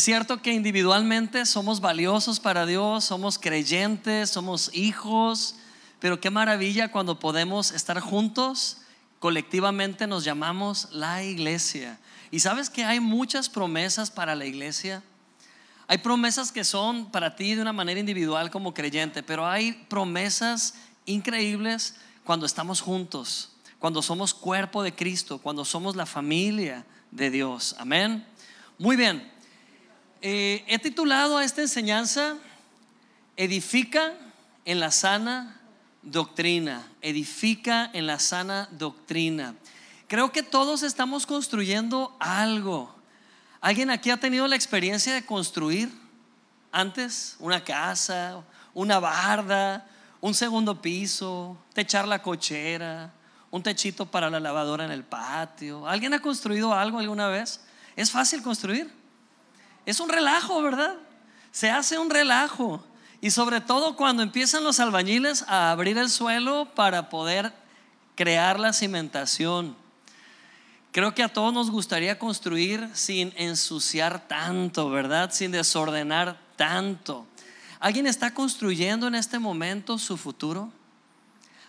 Es cierto que individualmente somos valiosos para Dios, somos creyentes, somos hijos, pero qué maravilla cuando podemos estar juntos, colectivamente nos llamamos la iglesia. Y sabes que hay muchas promesas para la iglesia. Hay promesas que son para ti de una manera individual como creyente, pero hay promesas increíbles cuando estamos juntos, cuando somos cuerpo de Cristo, cuando somos la familia de Dios. Amén. Muy bien. Eh, he titulado a esta enseñanza Edifica en la sana doctrina. Edifica en la sana doctrina. Creo que todos estamos construyendo algo. ¿Alguien aquí ha tenido la experiencia de construir antes una casa, una barda, un segundo piso, techar la cochera, un techito para la lavadora en el patio? ¿Alguien ha construido algo alguna vez? ¿Es fácil construir? Es un relajo, ¿verdad? Se hace un relajo. Y sobre todo cuando empiezan los albañiles a abrir el suelo para poder crear la cimentación. Creo que a todos nos gustaría construir sin ensuciar tanto, ¿verdad? Sin desordenar tanto. ¿Alguien está construyendo en este momento su futuro?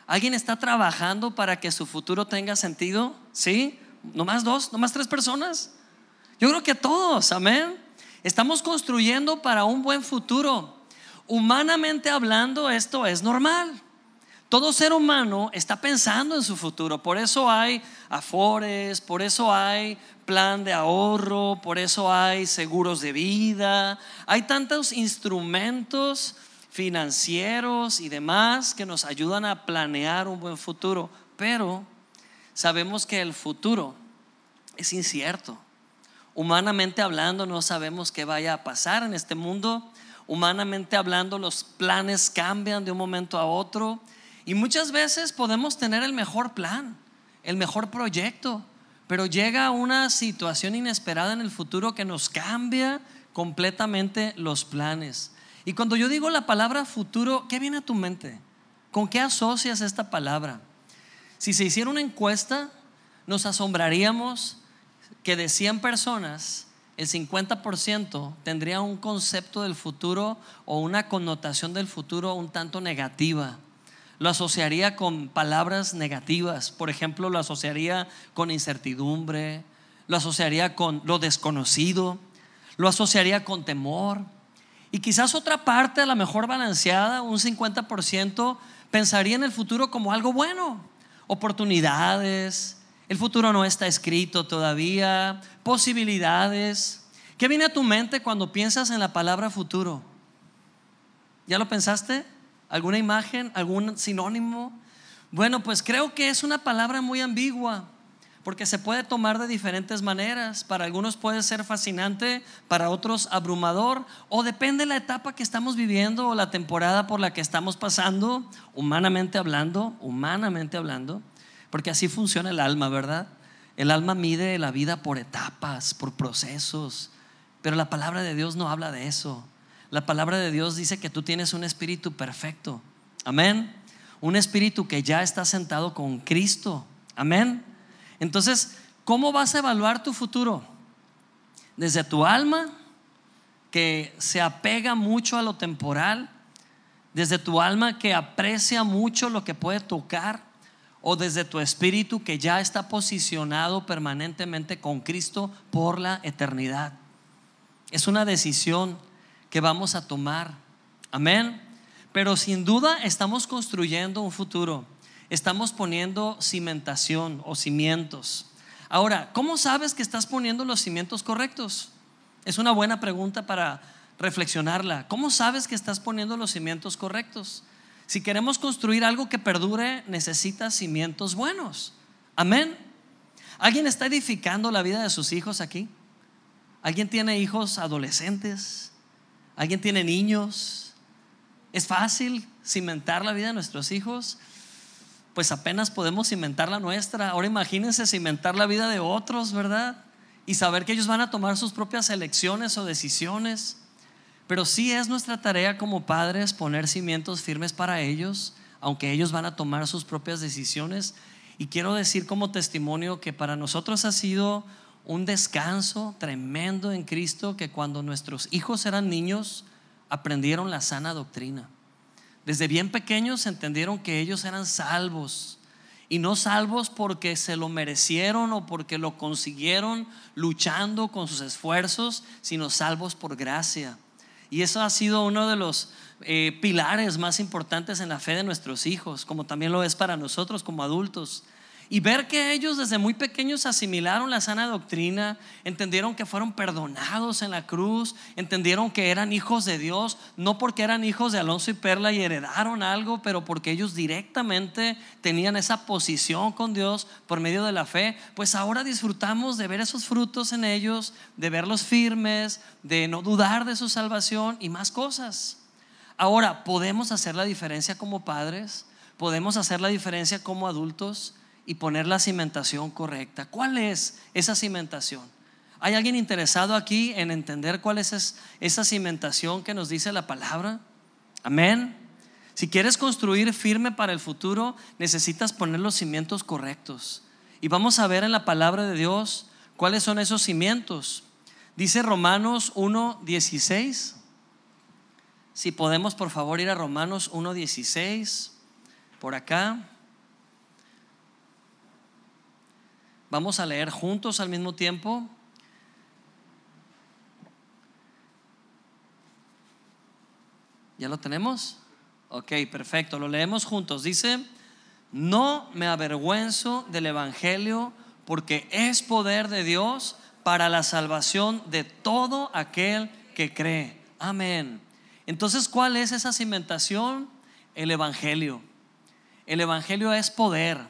¿Alguien está trabajando para que su futuro tenga sentido? ¿Sí? ¿No más dos? ¿No más tres personas? Yo creo que todos, amén. Estamos construyendo para un buen futuro. Humanamente hablando, esto es normal. Todo ser humano está pensando en su futuro, por eso hay afores, por eso hay plan de ahorro, por eso hay seguros de vida, hay tantos instrumentos financieros y demás que nos ayudan a planear un buen futuro, pero sabemos que el futuro es incierto. Humanamente hablando no sabemos qué vaya a pasar en este mundo, humanamente hablando los planes cambian de un momento a otro y muchas veces podemos tener el mejor plan, el mejor proyecto, pero llega una situación inesperada en el futuro que nos cambia completamente los planes. Y cuando yo digo la palabra futuro, ¿qué viene a tu mente? ¿Con qué asocias esta palabra? Si se hiciera una encuesta, nos asombraríamos que de 100 personas, el 50% tendría un concepto del futuro o una connotación del futuro un tanto negativa lo asociaría con palabras negativas. Por ejemplo, lo asociaría con incertidumbre, lo asociaría con lo desconocido, lo asociaría con temor. Y quizás otra parte, a la mejor balanceada, un 50%, pensaría en el futuro como algo bueno, oportunidades, el futuro no está escrito todavía, posibilidades. ¿Qué viene a tu mente cuando piensas en la palabra futuro? ¿Ya lo pensaste? ¿Alguna imagen? ¿Algún sinónimo? Bueno, pues creo que es una palabra muy ambigua, porque se puede tomar de diferentes maneras. Para algunos puede ser fascinante, para otros abrumador, o depende de la etapa que estamos viviendo o la temporada por la que estamos pasando, humanamente hablando, humanamente hablando, porque así funciona el alma, ¿verdad? El alma mide la vida por etapas, por procesos, pero la palabra de Dios no habla de eso. La palabra de Dios dice que tú tienes un espíritu perfecto. Amén. Un espíritu que ya está sentado con Cristo. Amén. Entonces, ¿cómo vas a evaluar tu futuro? Desde tu alma, que se apega mucho a lo temporal, desde tu alma que aprecia mucho lo que puede tocar, o desde tu espíritu que ya está posicionado permanentemente con Cristo por la eternidad. Es una decisión que vamos a tomar. Amén. Pero sin duda estamos construyendo un futuro. Estamos poniendo cimentación o cimientos. Ahora, ¿cómo sabes que estás poniendo los cimientos correctos? Es una buena pregunta para reflexionarla. ¿Cómo sabes que estás poniendo los cimientos correctos? Si queremos construir algo que perdure, necesita cimientos buenos. Amén. ¿Alguien está edificando la vida de sus hijos aquí? ¿Alguien tiene hijos adolescentes? ¿Alguien tiene niños? ¿Es fácil cimentar la vida de nuestros hijos? Pues apenas podemos cimentar la nuestra. Ahora imagínense cimentar la vida de otros, ¿verdad? Y saber que ellos van a tomar sus propias elecciones o decisiones. Pero sí es nuestra tarea como padres poner cimientos firmes para ellos, aunque ellos van a tomar sus propias decisiones. Y quiero decir como testimonio que para nosotros ha sido un descanso tremendo en Cristo que cuando nuestros hijos eran niños aprendieron la sana doctrina. Desde bien pequeños entendieron que ellos eran salvos y no salvos porque se lo merecieron o porque lo consiguieron luchando con sus esfuerzos, sino salvos por gracia. Y eso ha sido uno de los eh, pilares más importantes en la fe de nuestros hijos, como también lo es para nosotros como adultos. Y ver que ellos desde muy pequeños asimilaron la sana doctrina, entendieron que fueron perdonados en la cruz, entendieron que eran hijos de Dios, no porque eran hijos de Alonso y Perla y heredaron algo, pero porque ellos directamente tenían esa posición con Dios por medio de la fe, pues ahora disfrutamos de ver esos frutos en ellos, de verlos firmes, de no dudar de su salvación y más cosas. Ahora, ¿podemos hacer la diferencia como padres? ¿Podemos hacer la diferencia como adultos? Y poner la cimentación correcta. ¿Cuál es esa cimentación? ¿Hay alguien interesado aquí en entender cuál es esa cimentación que nos dice la palabra? Amén. Si quieres construir firme para el futuro, necesitas poner los cimientos correctos. Y vamos a ver en la palabra de Dios cuáles son esos cimientos. Dice Romanos 1.16. Si podemos, por favor, ir a Romanos 1.16. Por acá. Vamos a leer juntos al mismo tiempo. ¿Ya lo tenemos? Ok, perfecto. Lo leemos juntos. Dice, no me avergüenzo del Evangelio porque es poder de Dios para la salvación de todo aquel que cree. Amén. Entonces, ¿cuál es esa cimentación? El Evangelio. El Evangelio es poder.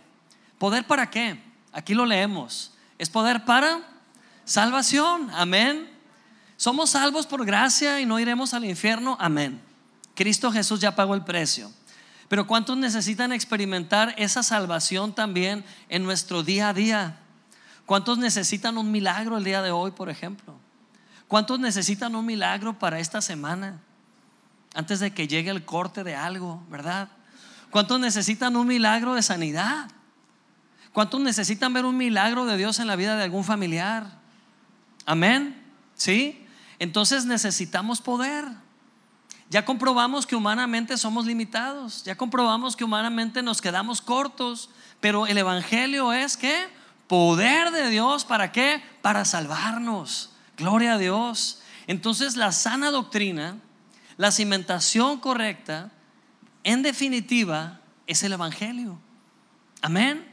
¿Poder para qué? Aquí lo leemos. Es poder para salvación. Amén. Somos salvos por gracia y no iremos al infierno. Amén. Cristo Jesús ya pagó el precio. Pero ¿cuántos necesitan experimentar esa salvación también en nuestro día a día? ¿Cuántos necesitan un milagro el día de hoy, por ejemplo? ¿Cuántos necesitan un milagro para esta semana? Antes de que llegue el corte de algo, ¿verdad? ¿Cuántos necesitan un milagro de sanidad? ¿Cuántos necesitan ver un milagro de Dios en la vida de algún familiar? Amén. ¿Sí? Entonces necesitamos poder. Ya comprobamos que humanamente somos limitados, ya comprobamos que humanamente nos quedamos cortos, pero el Evangelio es que poder de Dios, ¿para qué? Para salvarnos. Gloria a Dios. Entonces la sana doctrina, la cimentación correcta, en definitiva, es el Evangelio. Amén.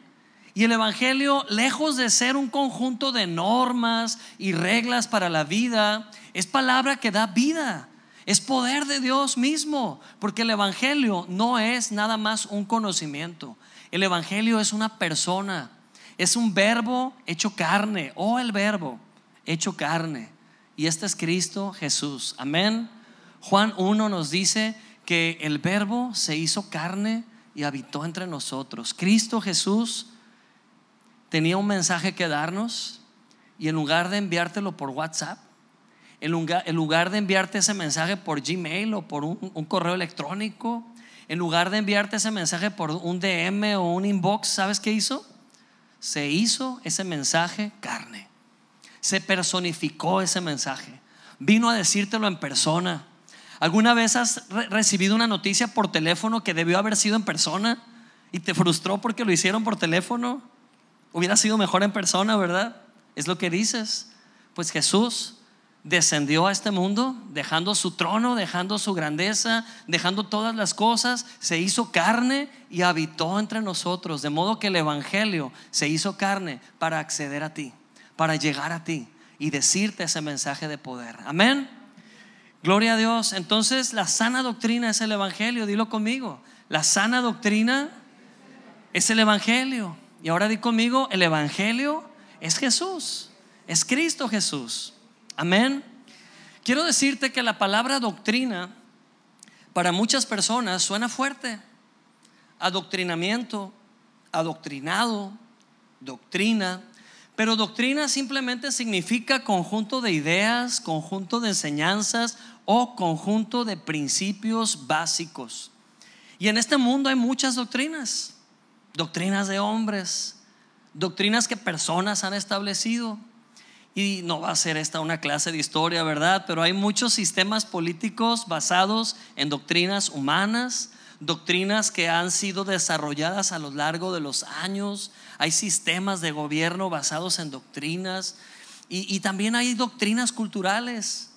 Y el Evangelio, lejos de ser un conjunto de normas y reglas para la vida, es palabra que da vida. Es poder de Dios mismo, porque el Evangelio no es nada más un conocimiento. El Evangelio es una persona, es un verbo hecho carne, o el verbo hecho carne. Y este es Cristo Jesús. Amén. Juan 1 nos dice que el verbo se hizo carne y habitó entre nosotros. Cristo Jesús tenía un mensaje que darnos y en lugar de enviártelo por WhatsApp, en lugar, de enviarte ese mensaje por Gmail o por un, correo electrónico, en lugar de enviarte ese mensaje por un DM o un inbox, ¿sabes qué hizo? Se hizo ese mensaje carne. Se personificó ese mensaje. Vino a decírtelo en persona. ¿Alguna vez has recibido una noticia por teléfono que debió haber sido en persona y te frustró porque lo hicieron por teléfono? Hubiera sido mejor en persona, ¿verdad? Es lo que dices. Pues Jesús descendió a este mundo, dejando su trono, dejando su grandeza, dejando todas las cosas, se hizo carne y habitó entre nosotros, de modo que el Evangelio se hizo carne para acceder a ti, para llegar a ti y decirte ese mensaje de poder. Amén. Gloria a Dios. Entonces la sana doctrina es el Evangelio, dilo conmigo. La sana doctrina es el Evangelio. Y ahora di conmigo, el Evangelio es Jesús, es Cristo Jesús. Amén. Quiero decirte que la palabra doctrina para muchas personas suena fuerte. Adoctrinamiento, adoctrinado, doctrina. Pero doctrina simplemente significa conjunto de ideas, conjunto de enseñanzas o conjunto de principios básicos. Y en este mundo hay muchas doctrinas doctrinas de hombres, doctrinas que personas han establecido. Y no va a ser esta una clase de historia, ¿verdad? Pero hay muchos sistemas políticos basados en doctrinas humanas, doctrinas que han sido desarrolladas a lo largo de los años. Hay sistemas de gobierno basados en doctrinas. Y, también hay doctrinas culturales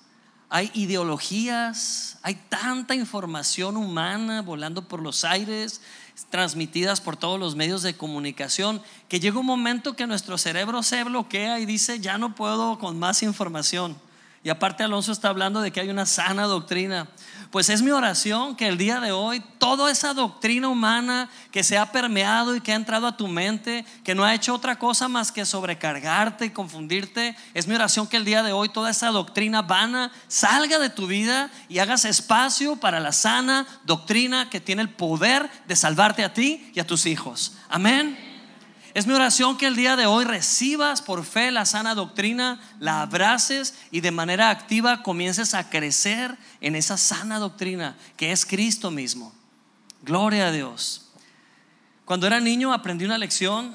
hay ideologías, hay tanta información humana volando por los aires, transmitidas por todos los medios de comunicación, que llega un momento que nuestro cerebro se bloquea y dice, ya no puedo con más información. Y aparte Alonso está hablando de que hay una sana doctrina. Pues es mi oración que el día de hoy toda esa doctrina humana que se ha permeado y que ha entrado a tu mente, que no ha hecho otra cosa más que sobrecargarte y confundirte, es mi oración que el día de hoy toda esa doctrina vana salga de tu vida y hagas espacio para la sana doctrina que tiene el poder de salvarte a ti y a tus hijos. Amén. Es mi oración que el día de hoy recibas por fe la sana doctrina, la abraces y de manera activa comiences a crecer en esa sana doctrina que es Cristo mismo. Gloria a Dios. Cuando era niño aprendí una lección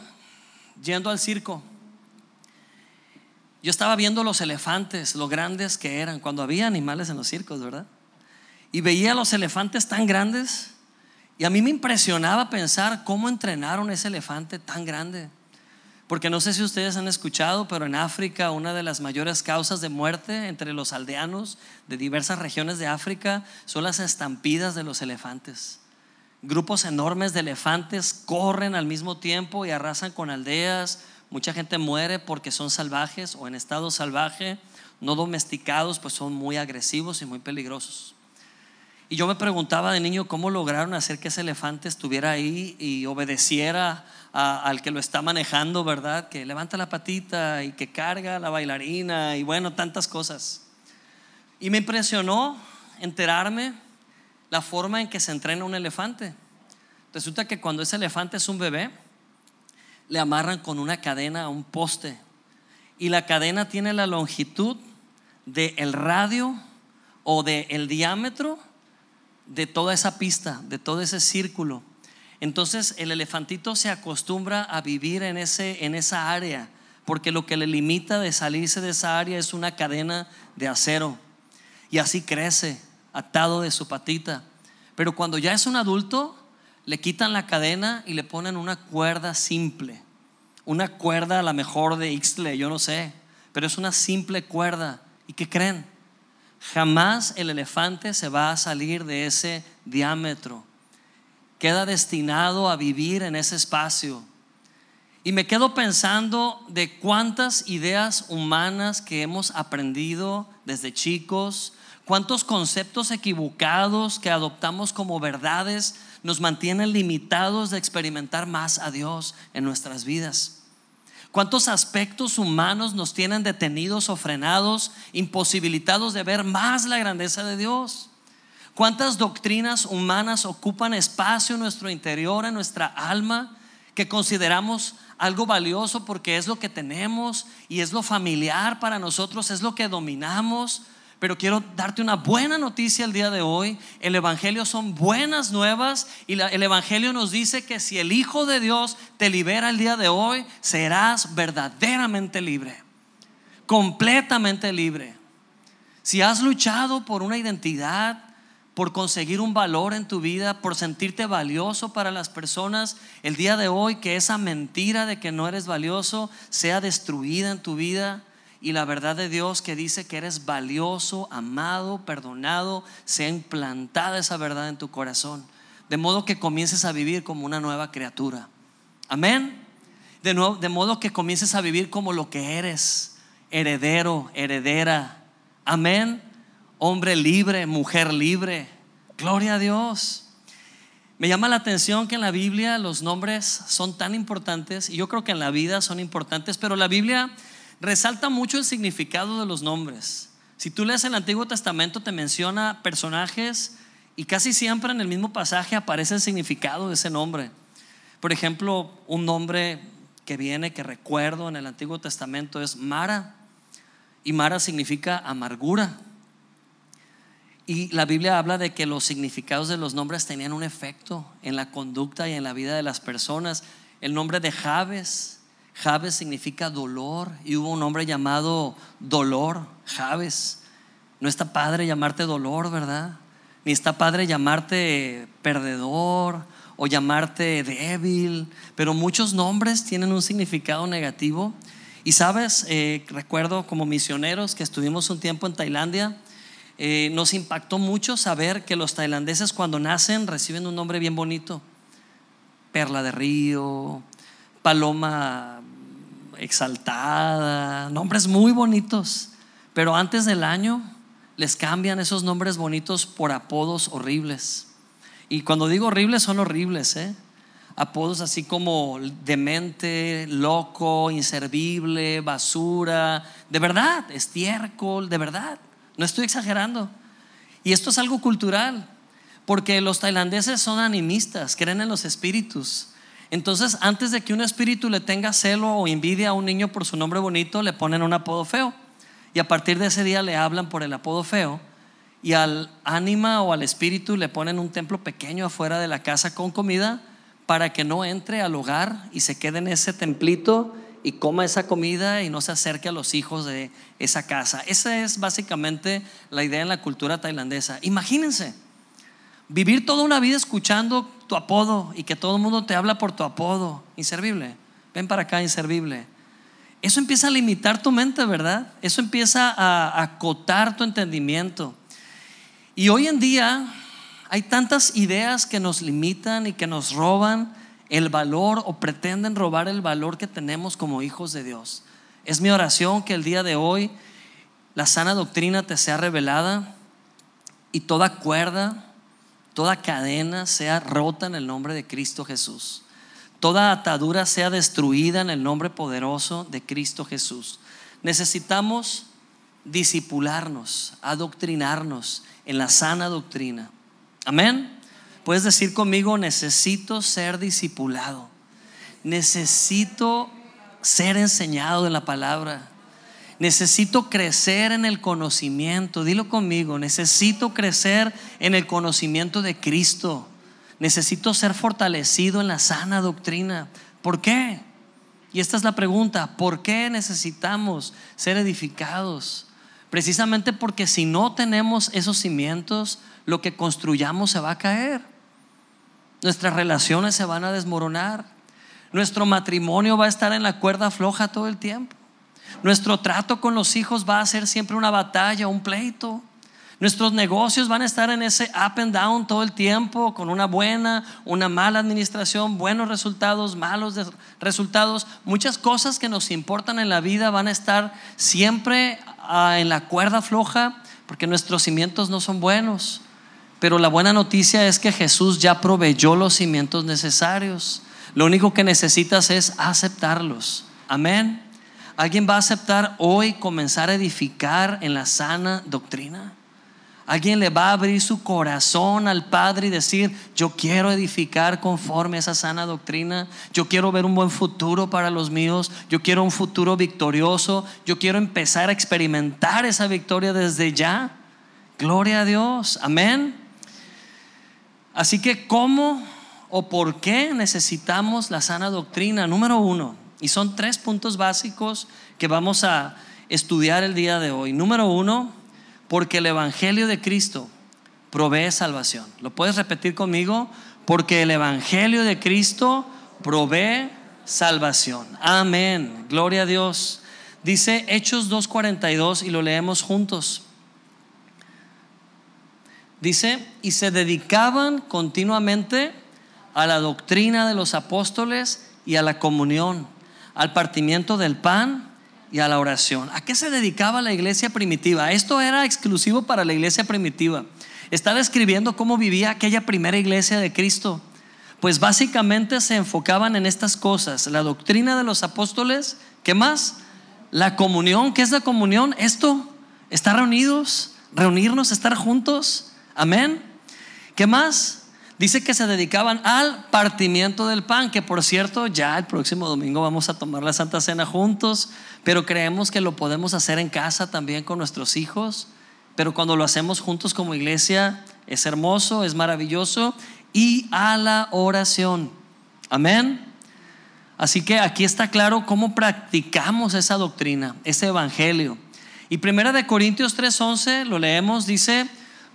yendo al circo. Yo estaba viendo los elefantes, lo grandes que eran, cuando había animales en los circos, ¿verdad? Y veía los elefantes tan grandes y a mí me impresionaba pensar cómo entrenaron ese elefante tan grande. Porque no sé si ustedes han escuchado, pero en África una de las mayores causas de muerte entre los aldeanos de diversas regiones de África son las estampidas de los elefantes. Grupos enormes de elefantes corren al mismo tiempo y arrasan con aldeas. Mucha gente muere porque son salvajes o en estado salvaje, no domesticados, pues son muy agresivos y muy peligrosos. Y yo me preguntaba de niño cómo lograron hacer que ese elefante estuviera ahí y obedeciera al que lo está manejando, ¿verdad? Que levanta la patita y que carga la bailarina y bueno, tantas cosas. Y me impresionó enterarme la forma en que se entrena un elefante. Resulta que cuando ese elefante es un bebé, le amarran con una cadena a un poste. Y la cadena tiene la longitud del el radio o del el diámetro de toda esa pista, de todo ese círculo. Entonces el elefantito se acostumbra a vivir en, ese, en esa área, porque lo que le limita de salirse de esa área es una cadena de acero. Y así crece, atado de su patita. Pero cuando ya es un adulto, le quitan la cadena y le ponen una cuerda simple. Una cuerda a la mejor de Ixtle, yo no sé, pero es una simple cuerda. ¿Y qué creen? Jamás el elefante se va a salir de ese diámetro. Queda destinado a vivir en ese espacio. Y me quedo pensando de cuántas ideas humanas que hemos aprendido desde chicos, cuántos conceptos equivocados que adoptamos como verdades nos mantienen limitados de experimentar más a Dios en nuestras vidas. ¿Cuántos aspectos humanos nos tienen detenidos o frenados, imposibilitados de ver más la grandeza de Dios? ¿Cuántas doctrinas humanas ocupan espacio en nuestro interior, en nuestra alma, que consideramos algo valioso porque es lo que tenemos y es lo familiar para nosotros, es lo que dominamos? Pero quiero darte una buena noticia el día de hoy. El Evangelio son buenas nuevas y el Evangelio nos dice que si el Hijo de Dios te libera el día de hoy, serás verdaderamente libre, completamente libre. Si has luchado por una identidad, por conseguir un valor en tu vida, por sentirte valioso para las personas, el día de hoy que esa mentira de que no eres valioso sea destruida en tu vida y la verdad de Dios que dice que eres valioso, amado, perdonado, sea implantada esa verdad en tu corazón. De modo que comiences a vivir como una nueva criatura. Amén. De, de modo que comiences a vivir como lo que eres, heredero, heredera. Amén. Hombre libre, mujer libre. Gloria a Dios. Me llama la atención que en la Biblia los nombres son tan importantes y yo creo que en la vida son importantes, pero la Biblia resalta mucho el significado de los nombres. Si tú lees el Antiguo Testamento te menciona personajes y casi siempre en el mismo pasaje aparece el significado de ese nombre. Por ejemplo, un nombre que viene, que recuerdo en el Antiguo Testamento es Mara. Y Mara significa amargura. Y la Biblia habla de que los significados de los nombres tenían un efecto en la conducta y en la vida de las personas. El nombre de Javes Javes significa dolor y hubo un hombre llamado Dolor, Javes. No está padre llamarte dolor, ¿verdad? Ni está padre llamarte perdedor o llamarte débil, pero muchos nombres tienen un significado negativo. Y sabes, eh, recuerdo como misioneros que estuvimos un tiempo en Tailandia, eh, nos impactó mucho saber que los tailandeses cuando nacen reciben un nombre bien bonito. Perla de río, paloma exaltada, nombres muy bonitos, pero antes del año les cambian esos nombres bonitos por apodos horribles. Y cuando digo horribles son horribles, ¿eh? Apodos así como demente, loco, inservible, basura, de verdad, estiércol, de verdad. No estoy exagerando. Y esto es algo cultural, porque los tailandeses son animistas, creen en los espíritus. Entonces, antes de que un espíritu le tenga celo o envidia a un niño por su nombre bonito, le ponen un apodo feo. Y a partir de ese día le hablan por el apodo feo. Y al ánima o al espíritu le ponen un templo pequeño afuera de la casa con comida para que no entre al hogar y se quede en ese templito y coma esa comida y no se acerque a los hijos de esa casa. Esa es básicamente la idea en la cultura tailandesa. Imagínense, vivir toda una vida escuchando tu apodo y que todo el mundo te habla por tu apodo. Inservible. Ven para acá, inservible. Eso empieza a limitar tu mente, ¿verdad? Eso empieza a acotar tu entendimiento. Y hoy en día hay tantas ideas que nos limitan y que nos roban el valor o pretenden robar el valor que tenemos como hijos de Dios. Es mi oración que el día de hoy la sana doctrina te sea revelada y toda cuerda toda cadena sea rota en el nombre de Cristo Jesús. Toda atadura sea destruida en el nombre poderoso de Cristo Jesús. Necesitamos disipularnos, adoctrinarnos en la sana doctrina. Amén. Puedes decir conmigo, necesito ser discipulado. Necesito ser enseñado en la palabra. Necesito crecer en el conocimiento, dilo conmigo, necesito crecer en el conocimiento de Cristo. Necesito ser fortalecido en la sana doctrina. ¿Por qué? Y esta es la pregunta, ¿por qué necesitamos ser edificados? Precisamente porque si no tenemos esos cimientos, lo que construyamos se va a caer. Nuestras relaciones se van a desmoronar. Nuestro matrimonio va a estar en la cuerda floja todo el tiempo. Nuestro trato con los hijos va a ser siempre una batalla, un pleito. Nuestros negocios van a estar en ese up and down todo el tiempo, con una buena, una mala administración, buenos resultados, malos resultados. Muchas cosas que nos importan en la vida van a estar siempre ah, en la cuerda floja porque nuestros cimientos no son buenos. Pero la buena noticia es que Jesús ya proveyó los cimientos necesarios. Lo único que necesitas es aceptarlos. Amén. ¿Alguien va a aceptar hoy comenzar a edificar en la sana doctrina? ¿Alguien le va a abrir su corazón al Padre y decir, yo quiero edificar conforme a esa sana doctrina? Yo quiero ver un buen futuro para los míos. Yo quiero un futuro victorioso. Yo quiero empezar a experimentar esa victoria desde ya. Gloria a Dios. Amén. Así que, ¿cómo o por qué necesitamos la sana doctrina? Número uno, y son tres puntos básicos que vamos a estudiar el día de hoy. Número uno, porque el Evangelio de Cristo provee salvación. ¿Lo puedes repetir conmigo? Porque el Evangelio de Cristo provee salvación. Amén. Gloria a Dios. Dice Hechos 2.42 y lo leemos juntos. Dice, y se dedicaban continuamente a la doctrina de los apóstoles y a la comunión al partimiento del pan y a la oración. ¿A qué se dedicaba la iglesia primitiva? Esto era exclusivo para la iglesia primitiva. Está describiendo cómo vivía aquella primera iglesia de Cristo. Pues básicamente se enfocaban en estas cosas, la doctrina de los apóstoles, ¿qué más? La comunión, ¿qué es la comunión? Esto, estar reunidos, reunirnos, estar juntos, amén. ¿Qué más? Dice que se dedicaban al partimiento del pan, que por cierto ya el próximo domingo vamos a tomar la Santa Cena juntos, pero creemos que lo podemos hacer en casa también con nuestros hijos, pero cuando lo hacemos juntos como iglesia es hermoso, es maravilloso, y a la oración. Amén. Así que aquí está claro cómo practicamos esa doctrina, ese evangelio. Y primera de Corintios 3:11 lo leemos, dice,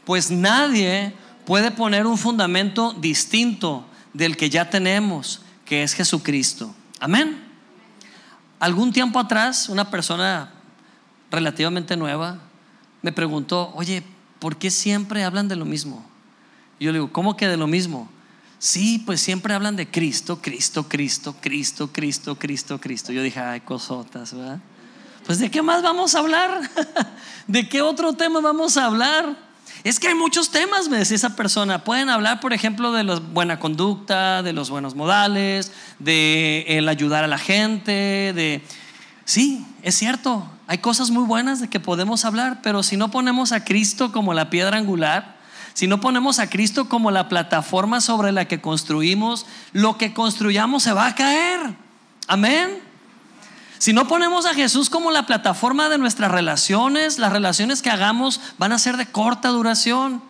pues nadie puede poner un fundamento distinto del que ya tenemos, que es Jesucristo. Amén. Algún tiempo atrás, una persona relativamente nueva me preguntó, oye, ¿por qué siempre hablan de lo mismo? Y yo le digo, ¿cómo que de lo mismo? Sí, pues siempre hablan de Cristo, Cristo, Cristo, Cristo, Cristo, Cristo, Cristo. Yo dije, ay, cosotas, ¿verdad? Pues de qué más vamos a hablar? ¿De qué otro tema vamos a hablar? Es que hay muchos temas, me decía esa persona. Pueden hablar, por ejemplo, de la buena conducta, de los buenos modales, de el ayudar a la gente, de... Sí, es cierto, hay cosas muy buenas de que podemos hablar, pero si no ponemos a Cristo como la piedra angular, si no ponemos a Cristo como la plataforma sobre la que construimos, lo que construyamos se va a caer. Amén. Si no ponemos a Jesús como la plataforma de nuestras relaciones, las relaciones que hagamos van a ser de corta duración.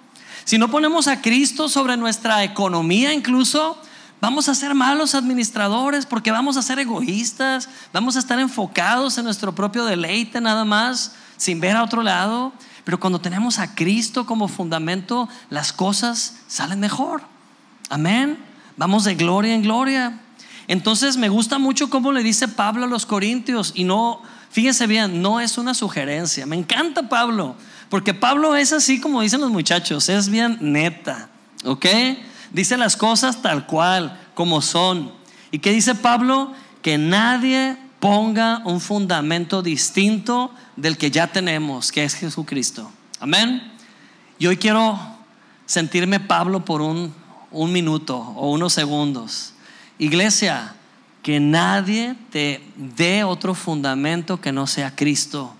Si no ponemos a Cristo sobre nuestra economía incluso, vamos a ser malos administradores porque vamos a ser egoístas, vamos a estar enfocados en nuestro propio deleite nada más, sin ver a otro lado. Pero cuando tenemos a Cristo como fundamento, las cosas salen mejor. Amén. Vamos de gloria en gloria. Entonces me gusta mucho cómo le dice Pablo a los corintios y no, fíjense bien, no es una sugerencia. Me encanta Pablo, porque Pablo es así como dicen los muchachos, es bien neta, ¿ok? Dice las cosas tal cual, como son. ¿Y qué dice Pablo? Que nadie ponga un fundamento distinto del que ya tenemos, que es Jesucristo. Amén. Y hoy quiero sentirme Pablo por un, un minuto o unos segundos. Iglesia, que nadie te dé otro fundamento que no sea Cristo.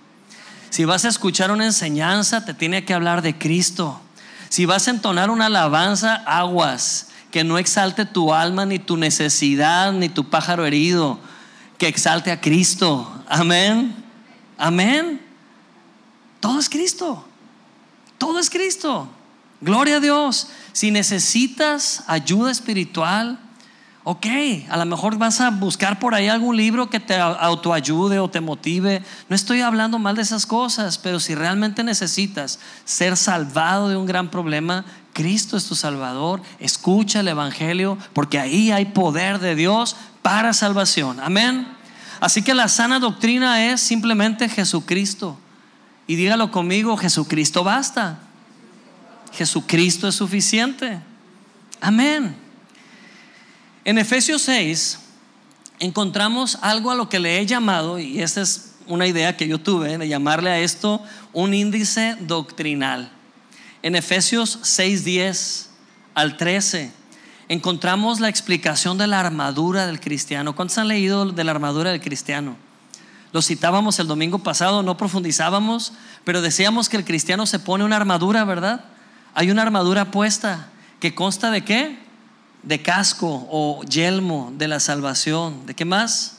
Si vas a escuchar una enseñanza, te tiene que hablar de Cristo. Si vas a entonar una alabanza, aguas, que no exalte tu alma, ni tu necesidad, ni tu pájaro herido, que exalte a Cristo. Amén. Amén. Todo es Cristo. Todo es Cristo. Gloria a Dios. Si necesitas ayuda espiritual, Ok, a lo mejor vas a buscar por ahí algún libro que te autoayude o te motive. No estoy hablando mal de esas cosas, pero si realmente necesitas ser salvado de un gran problema, Cristo es tu Salvador. Escucha el Evangelio porque ahí hay poder de Dios para salvación. Amén. Así que la sana doctrina es simplemente Jesucristo. Y dígalo conmigo, Jesucristo basta. Jesucristo es suficiente. Amén. En Efesios 6 encontramos algo a lo que le he llamado, y esta es una idea que yo tuve, de llamarle a esto un índice doctrinal. En Efesios 6, 10 al 13 encontramos la explicación de la armadura del cristiano. ¿Cuántos han leído de la armadura del cristiano? Lo citábamos el domingo pasado, no profundizábamos, pero decíamos que el cristiano se pone una armadura, ¿verdad? Hay una armadura puesta que consta de qué? De casco o yelmo de la salvación. ¿De qué más?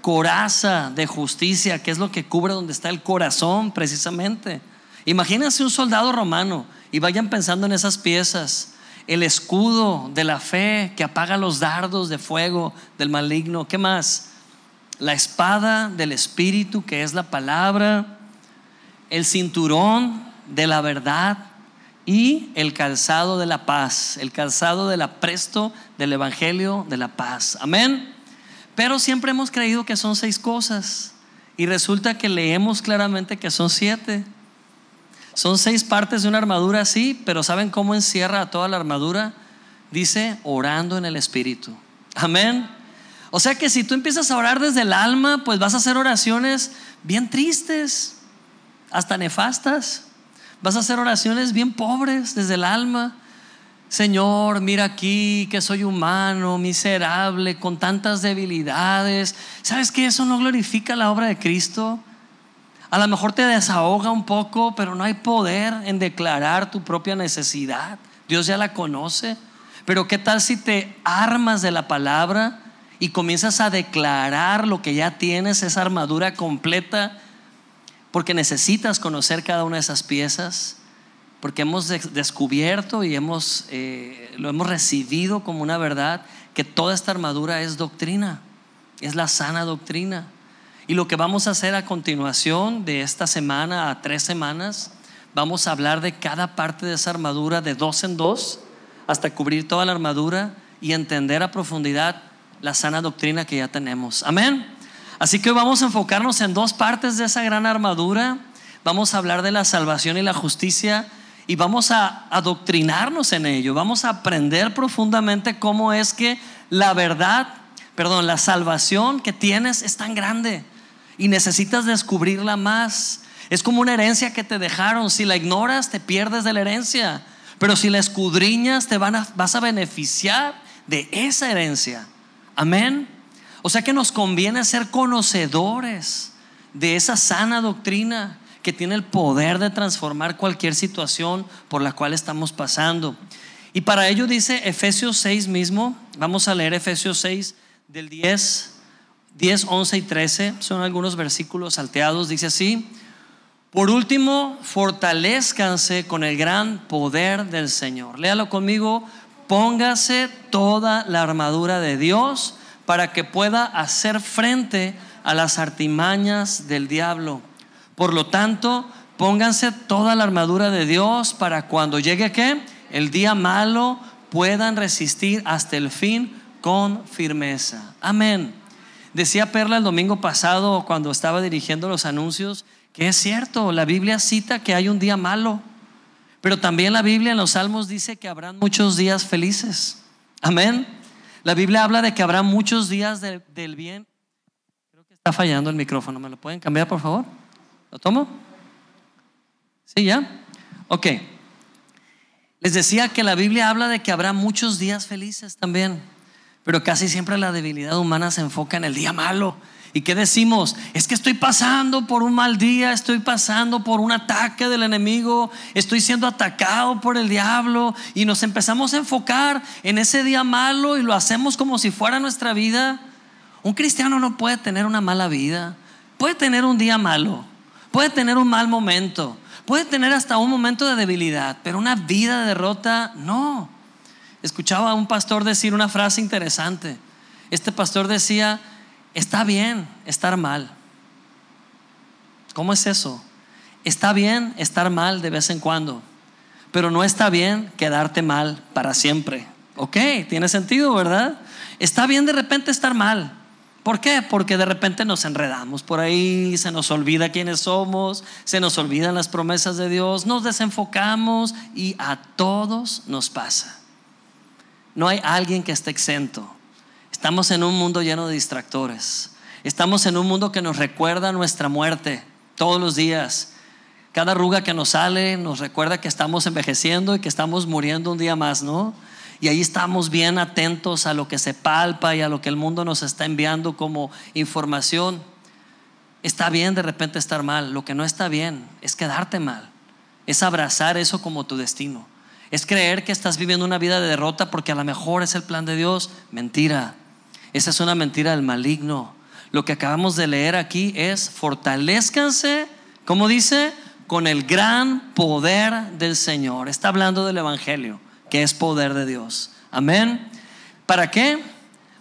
Coraza de justicia, que es lo que cubre donde está el corazón precisamente. Imagínense un soldado romano y vayan pensando en esas piezas. El escudo de la fe que apaga los dardos de fuego del maligno. ¿Qué más? La espada del Espíritu, que es la palabra. El cinturón de la verdad y el calzado de la paz, el calzado del apresto del Evangelio de la paz. Amén. Pero siempre hemos creído que son seis cosas y resulta que leemos claramente que son siete. Son seis partes de una armadura, sí, pero ¿saben cómo encierra toda la armadura? Dice, orando en el Espíritu. Amén. O sea que si tú empiezas a orar desde el alma, pues vas a hacer oraciones bien tristes, hasta nefastas. Vas a hacer oraciones bien pobres desde el alma. Señor, mira aquí que soy humano, miserable, con tantas debilidades. ¿Sabes que eso no glorifica la obra de Cristo? A lo mejor te desahoga un poco, pero no hay poder en declarar tu propia necesidad. Dios ya la conoce. Pero ¿qué tal si te armas de la palabra y comienzas a declarar lo que ya tienes, esa armadura completa? Porque necesitas conocer cada una de esas piezas, porque hemos descubierto y hemos, eh, lo hemos recibido como una verdad, que toda esta armadura es doctrina, es la sana doctrina. Y lo que vamos a hacer a continuación de esta semana a tres semanas, vamos a hablar de cada parte de esa armadura de dos en dos hasta cubrir toda la armadura y entender a profundidad la sana doctrina que ya tenemos. Amén. Así que vamos a enfocarnos en dos partes de esa gran armadura. Vamos a hablar de la salvación y la justicia y vamos a adoctrinarnos en ello. Vamos a aprender profundamente cómo es que la verdad, perdón, la salvación que tienes es tan grande y necesitas descubrirla más. Es como una herencia que te dejaron. Si la ignoras, te pierdes de la herencia. Pero si la escudriñas, te van a, vas a beneficiar de esa herencia. Amén. O sea que nos conviene ser conocedores de esa sana doctrina que tiene el poder de transformar cualquier situación por la cual estamos pasando. Y para ello dice Efesios 6 mismo, vamos a leer Efesios 6 del 10 10, 11 y 13 son algunos versículos salteados. Dice así, por último, fortalezcanse con el gran poder del Señor. Léalo conmigo, póngase toda la armadura de Dios para que pueda hacer frente a las artimañas del diablo. Por lo tanto, pónganse toda la armadura de Dios para cuando llegue qué? El día malo puedan resistir hasta el fin con firmeza. Amén. Decía Perla el domingo pasado cuando estaba dirigiendo los anuncios que es cierto, la Biblia cita que hay un día malo, pero también la Biblia en los Salmos dice que habrán muchos días felices. Amén. La Biblia habla de que habrá muchos días del bien. Creo que está fallando el micrófono. ¿Me lo pueden cambiar, por favor? ¿Lo tomo? ¿Sí, ya? Ok. Les decía que la Biblia habla de que habrá muchos días felices también. Pero casi siempre la debilidad humana se enfoca en el día malo. ¿Y qué decimos? Es que estoy pasando por un mal día, estoy pasando por un ataque del enemigo, estoy siendo atacado por el diablo y nos empezamos a enfocar en ese día malo y lo hacemos como si fuera nuestra vida. Un cristiano no puede tener una mala vida, puede tener un día malo, puede tener un mal momento, puede tener hasta un momento de debilidad, pero una vida de derrota no. Escuchaba a un pastor decir una frase interesante. Este pastor decía, está bien estar mal. ¿Cómo es eso? Está bien estar mal de vez en cuando, pero no está bien quedarte mal para siempre. Ok, tiene sentido, ¿verdad? Está bien de repente estar mal. ¿Por qué? Porque de repente nos enredamos por ahí, se nos olvida quiénes somos, se nos olvidan las promesas de Dios, nos desenfocamos y a todos nos pasa. No hay alguien que esté exento. Estamos en un mundo lleno de distractores. Estamos en un mundo que nos recuerda nuestra muerte todos los días. Cada arruga que nos sale nos recuerda que estamos envejeciendo y que estamos muriendo un día más, ¿no? Y ahí estamos bien atentos a lo que se palpa y a lo que el mundo nos está enviando como información. Está bien de repente estar mal. Lo que no está bien es quedarte mal. Es abrazar eso como tu destino. Es creer que estás viviendo una vida de derrota porque a lo mejor es el plan de Dios. Mentira. Esa es una mentira del maligno. Lo que acabamos de leer aquí es fortalezcanse, como dice, con el gran poder del Señor. Está hablando del Evangelio, que es poder de Dios. Amén. ¿Para qué?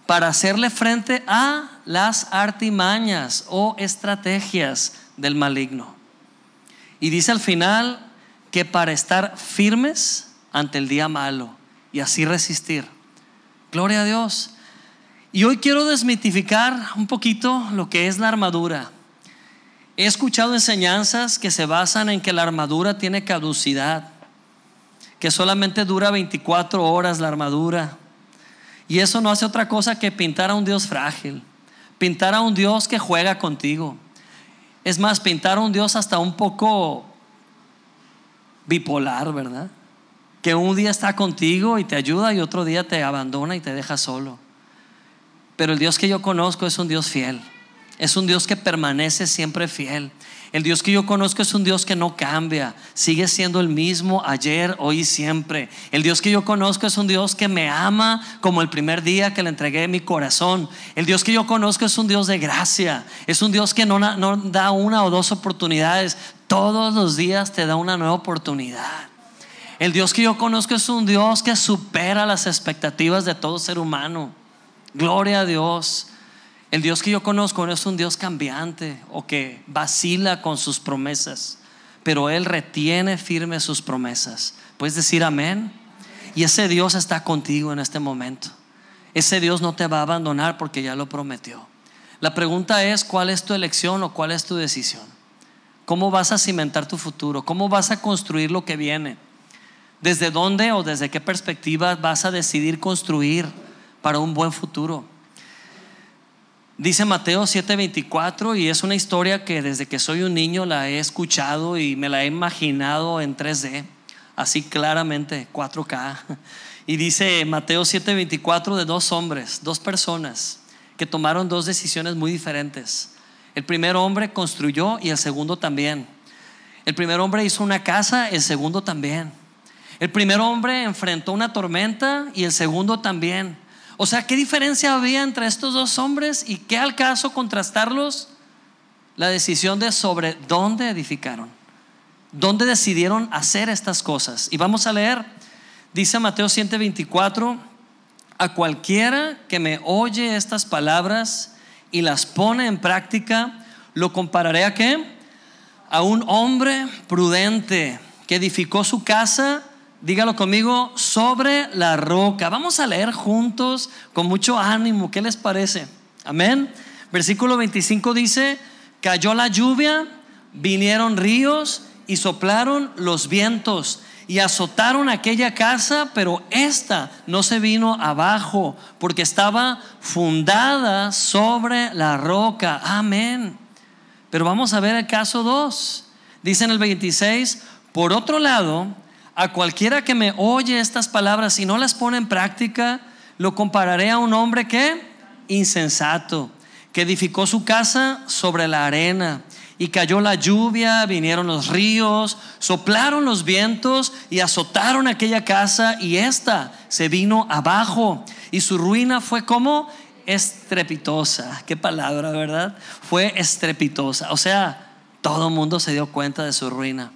Para hacerle frente a las artimañas o estrategias del maligno. Y dice al final que para estar firmes ante el día malo y así resistir. Gloria a Dios. Y hoy quiero desmitificar un poquito lo que es la armadura. He escuchado enseñanzas que se basan en que la armadura tiene caducidad, que solamente dura 24 horas la armadura. Y eso no hace otra cosa que pintar a un Dios frágil, pintar a un Dios que juega contigo. Es más, pintar a un Dios hasta un poco bipolar, ¿verdad? que un día está contigo y te ayuda y otro día te abandona y te deja solo. Pero el Dios que yo conozco es un Dios fiel. Es un Dios que permanece siempre fiel. El Dios que yo conozco es un Dios que no cambia, sigue siendo el mismo ayer, hoy y siempre. El Dios que yo conozco es un Dios que me ama como el primer día que le entregué mi corazón. El Dios que yo conozco es un Dios de gracia, es un Dios que no, no da una o dos oportunidades, todos los días te da una nueva oportunidad. El Dios que yo conozco es un Dios que supera las expectativas de todo ser humano. Gloria a Dios. El Dios que yo conozco no es un Dios cambiante o que vacila con sus promesas, pero Él retiene firme sus promesas. ¿Puedes decir amén? Y ese Dios está contigo en este momento. Ese Dios no te va a abandonar porque ya lo prometió. La pregunta es, ¿cuál es tu elección o cuál es tu decisión? ¿Cómo vas a cimentar tu futuro? ¿Cómo vas a construir lo que viene? ¿Desde dónde o desde qué perspectiva vas a decidir construir para un buen futuro? Dice Mateo 7:24 y es una historia que desde que soy un niño la he escuchado y me la he imaginado en 3D, así claramente, 4K. Y dice Mateo 7:24 de dos hombres, dos personas que tomaron dos decisiones muy diferentes. El primer hombre construyó y el segundo también. El primer hombre hizo una casa, el segundo también. El primer hombre enfrentó una tormenta y el segundo también. O sea, ¿qué diferencia había entre estos dos hombres y qué al caso contrastarlos? La decisión de sobre dónde edificaron, dónde decidieron hacer estas cosas. Y vamos a leer, dice Mateo 124, a cualquiera que me oye estas palabras y las pone en práctica, lo compararé a qué? A un hombre prudente que edificó su casa dígalo conmigo, sobre la roca. Vamos a leer juntos con mucho ánimo. ¿Qué les parece? Amén. Versículo 25 dice, cayó la lluvia, vinieron ríos y soplaron los vientos y azotaron aquella casa, pero esta no se vino abajo porque estaba fundada sobre la roca. Amén. Pero vamos a ver el caso 2. Dice en el 26, por otro lado, a cualquiera que me oye estas palabras y no las pone en práctica, lo compararé a un hombre que insensato, que edificó su casa sobre la arena. Y cayó la lluvia, vinieron los ríos, soplaron los vientos y azotaron aquella casa y ésta se vino abajo. Y su ruina fue como estrepitosa. Qué palabra, ¿verdad? Fue estrepitosa. O sea, todo el mundo se dio cuenta de su ruina.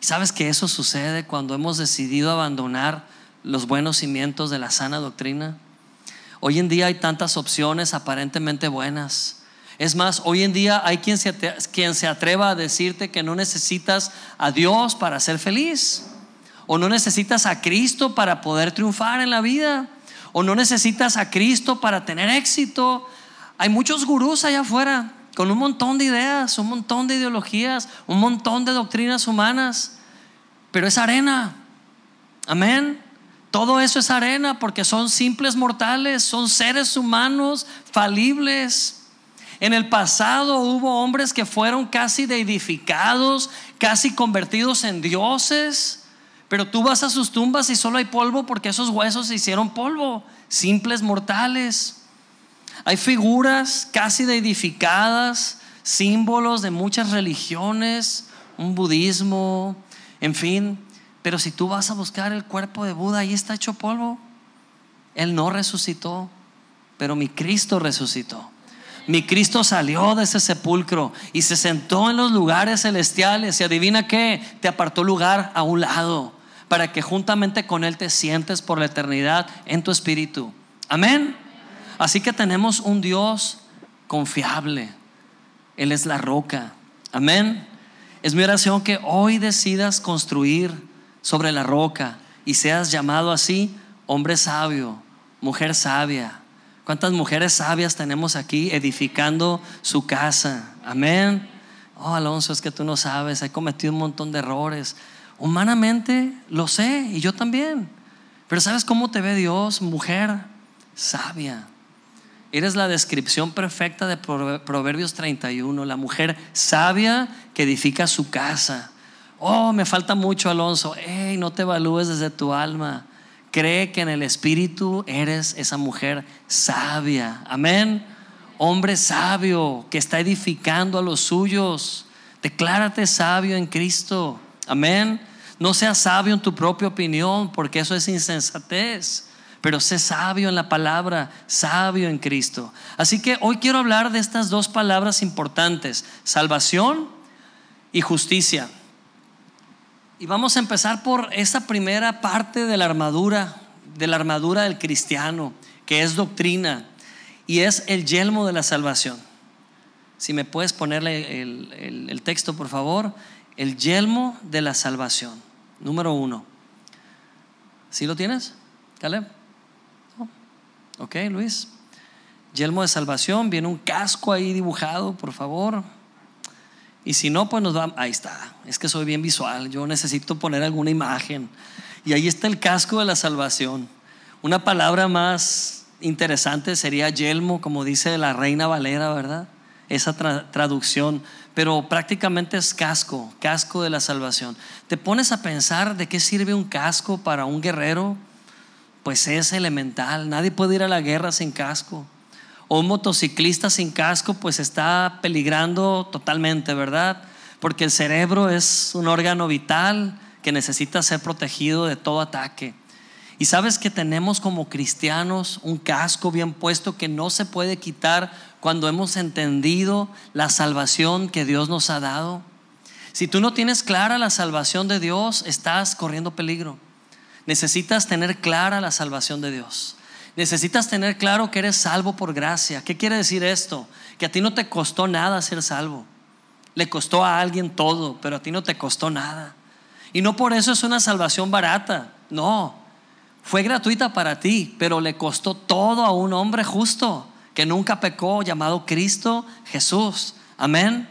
¿Y sabes que eso sucede cuando hemos decidido abandonar los buenos cimientos de la sana doctrina? Hoy en día hay tantas opciones aparentemente buenas. Es más, hoy en día hay quien se, quien se atreva a decirte que no necesitas a Dios para ser feliz. O no necesitas a Cristo para poder triunfar en la vida. O no necesitas a Cristo para tener éxito. Hay muchos gurús allá afuera con un montón de ideas, un montón de ideologías, un montón de doctrinas humanas, pero es arena. Amén. Todo eso es arena porque son simples mortales, son seres humanos falibles. En el pasado hubo hombres que fueron casi deidificados, casi convertidos en dioses, pero tú vas a sus tumbas y solo hay polvo porque esos huesos se hicieron polvo, simples mortales. Hay figuras casi edificadas, símbolos de muchas religiones, un budismo, en fin. Pero si tú vas a buscar el cuerpo de Buda, ahí está hecho polvo. Él no resucitó, pero mi Cristo resucitó. Mi Cristo salió de ese sepulcro y se sentó en los lugares celestiales y adivina qué, te apartó lugar a un lado para que juntamente con Él te sientes por la eternidad en tu espíritu. Amén. Así que tenemos un Dios confiable. Él es la roca. Amén. Es mi oración que hoy decidas construir sobre la roca y seas llamado así hombre sabio, mujer sabia. ¿Cuántas mujeres sabias tenemos aquí edificando su casa? Amén. Oh, Alonso, es que tú no sabes, he cometido un montón de errores. Humanamente lo sé y yo también. Pero ¿sabes cómo te ve Dios, mujer sabia? Eres la descripción perfecta de Proverbios 31, la mujer sabia que edifica su casa. Oh, me falta mucho, Alonso. Hey, no te evalúes desde tu alma. Cree que en el espíritu eres esa mujer sabia. Amén. Hombre sabio que está edificando a los suyos. Declárate sabio en Cristo. Amén. No seas sabio en tu propia opinión, porque eso es insensatez pero sé sabio en la palabra, sabio en Cristo. Así que hoy quiero hablar de estas dos palabras importantes, salvación y justicia. Y vamos a empezar por esa primera parte de la armadura, de la armadura del cristiano, que es doctrina y es el yelmo de la salvación. Si me puedes ponerle el, texto, por favor. El yelmo de la salvación. Número uno. ¿Sí lo tienes, Caleb? Ok, Luis. Yelmo de salvación. Viene un casco ahí dibujado, por favor. Y si no, pues nos va. Ahí está. Es que soy bien visual. Yo necesito poner alguna imagen. Y ahí está el casco de la salvación. Una palabra más interesante sería yelmo, como dice la reina Valera, ¿verdad? Esa traducción. Pero prácticamente es casco, casco de la salvación. ¿Te pones a pensar de qué sirve un casco para un guerrero? Pues es elemental. Nadie puede ir a la guerra sin casco un motociclista sin casco pues está peligrando totalmente, ¿verdad? Porque el cerebro es un órgano vital que necesita ser protegido de todo ataque. Y sabes que tenemos como cristianos un casco bien puesto que no se puede quitar cuando hemos entendido la salvación que Dios nos ha dado. Si tú no tienes clara la salvación de Dios, estás corriendo peligro. Necesitas tener clara la salvación de Dios. Necesitas tener claro que eres salvo por gracia. ¿Qué quiere decir esto? Que a ti no te costó nada ser salvo. Le costó a alguien todo, pero a ti no te costó nada. Y no por eso es una salvación barata. No, fue gratuita para ti, pero le costó todo a un hombre justo que nunca pecó, llamado Cristo Jesús. Amén.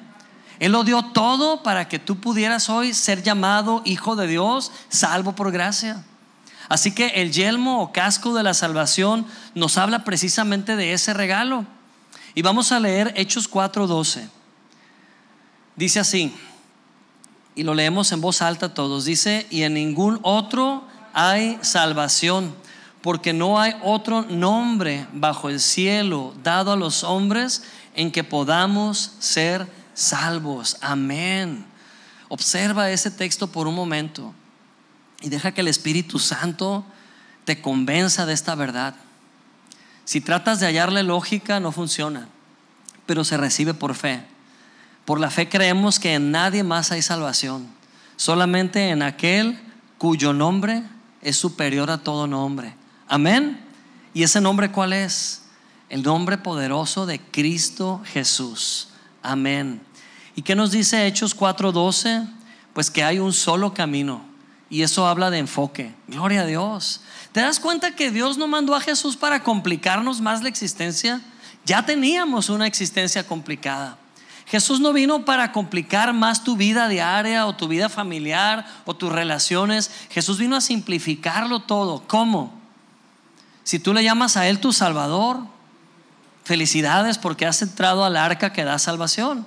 Él lo dio todo para que tú pudieras hoy ser llamado hijo de Dios, salvo por gracia. Así que el yelmo o casco de la salvación nos habla precisamente de ese regalo. Y vamos a leer Hechos 4:12. Dice así, y lo leemos en voz alta todos, dice, y en ningún otro hay salvación, porque no hay otro nombre bajo el cielo dado a los hombres en que podamos ser salvos. Amén. Observa ese texto por un momento. Y deja que el Espíritu Santo te convenza de esta verdad. Si tratas de hallarle lógica, no funciona, pero se recibe por fe. Por la fe creemos que en nadie más hay salvación, solamente en aquel cuyo nombre es superior a todo nombre. Amén. ¿Y ese nombre cuál es? El nombre poderoso de Cristo Jesús. Amén. ¿Y qué nos dice Hechos 4:12? Pues que hay un solo camino y eso habla de enfoque. Gloria a Dios. ¿Te das cuenta que Dios no mandó a Jesús para complicarnos más la existencia? Ya teníamos una existencia complicada. Jesús no vino para complicar más tu vida diaria o tu vida familiar o tus relaciones. Jesús vino a simplificarlo todo. ¿Cómo? Si tú le llamas a Él tu Salvador, felicidades porque has entrado al arca que da salvación.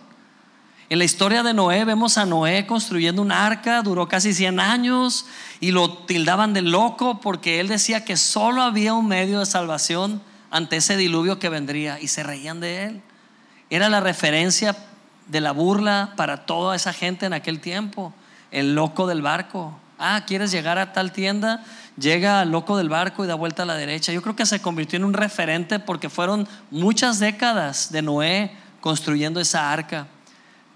En la historia de Noé vemos a Noé construyendo un arca, duró casi 100 años y lo tildaban de loco porque él decía que solo había un medio de salvación ante ese diluvio que vendría y se reían de él. Era la referencia de la burla para toda esa gente en aquel tiempo, el loco del barco. Ah, ¿quieres llegar a tal tienda? Llega al loco del barco y da vuelta a la derecha. Yo creo que se convirtió en un referente porque fueron muchas décadas de Noé construyendo esa arca.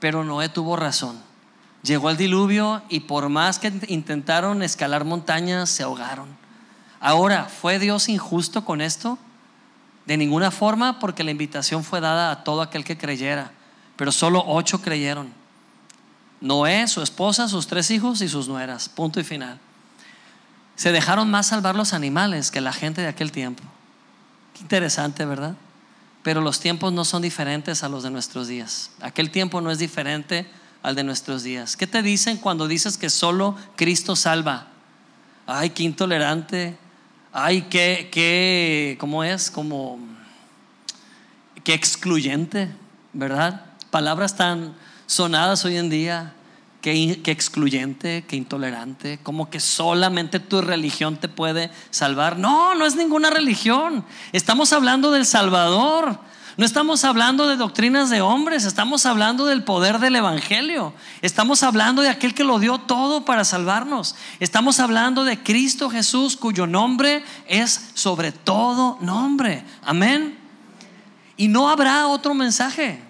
Pero Noé tuvo razón. Llegó el diluvio y por más que intentaron escalar montañas, se ahogaron. Ahora, ¿fue Dios injusto con esto? De ninguna forma, porque la invitación fue dada a todo aquel que creyera. Pero solo ocho creyeron. Noé, su esposa, sus tres hijos y sus nueras. Punto y final. Se dejaron más salvar los animales que la gente de aquel tiempo. Qué interesante, ¿verdad? Pero los tiempos no son diferentes a los de nuestros días. Aquel tiempo no es diferente al de nuestros días. ¿Qué te dicen cuando dices que solo Cristo salva? Ay, qué intolerante. Ay, qué, qué, ¿cómo es? Como, qué excluyente, ¿verdad? Palabras tan sonadas hoy en día. Qué, excluyente, qué intolerante, como que solamente tu religión te puede salvar. No, no es ninguna religión. Estamos hablando del Salvador. No estamos hablando de doctrinas de hombres, estamos hablando del poder del Evangelio. Estamos hablando de aquel que lo dio todo para salvarnos. Estamos hablando de Cristo Jesús, cuyo nombre es sobre todo nombre. Amén. Y no habrá otro mensaje.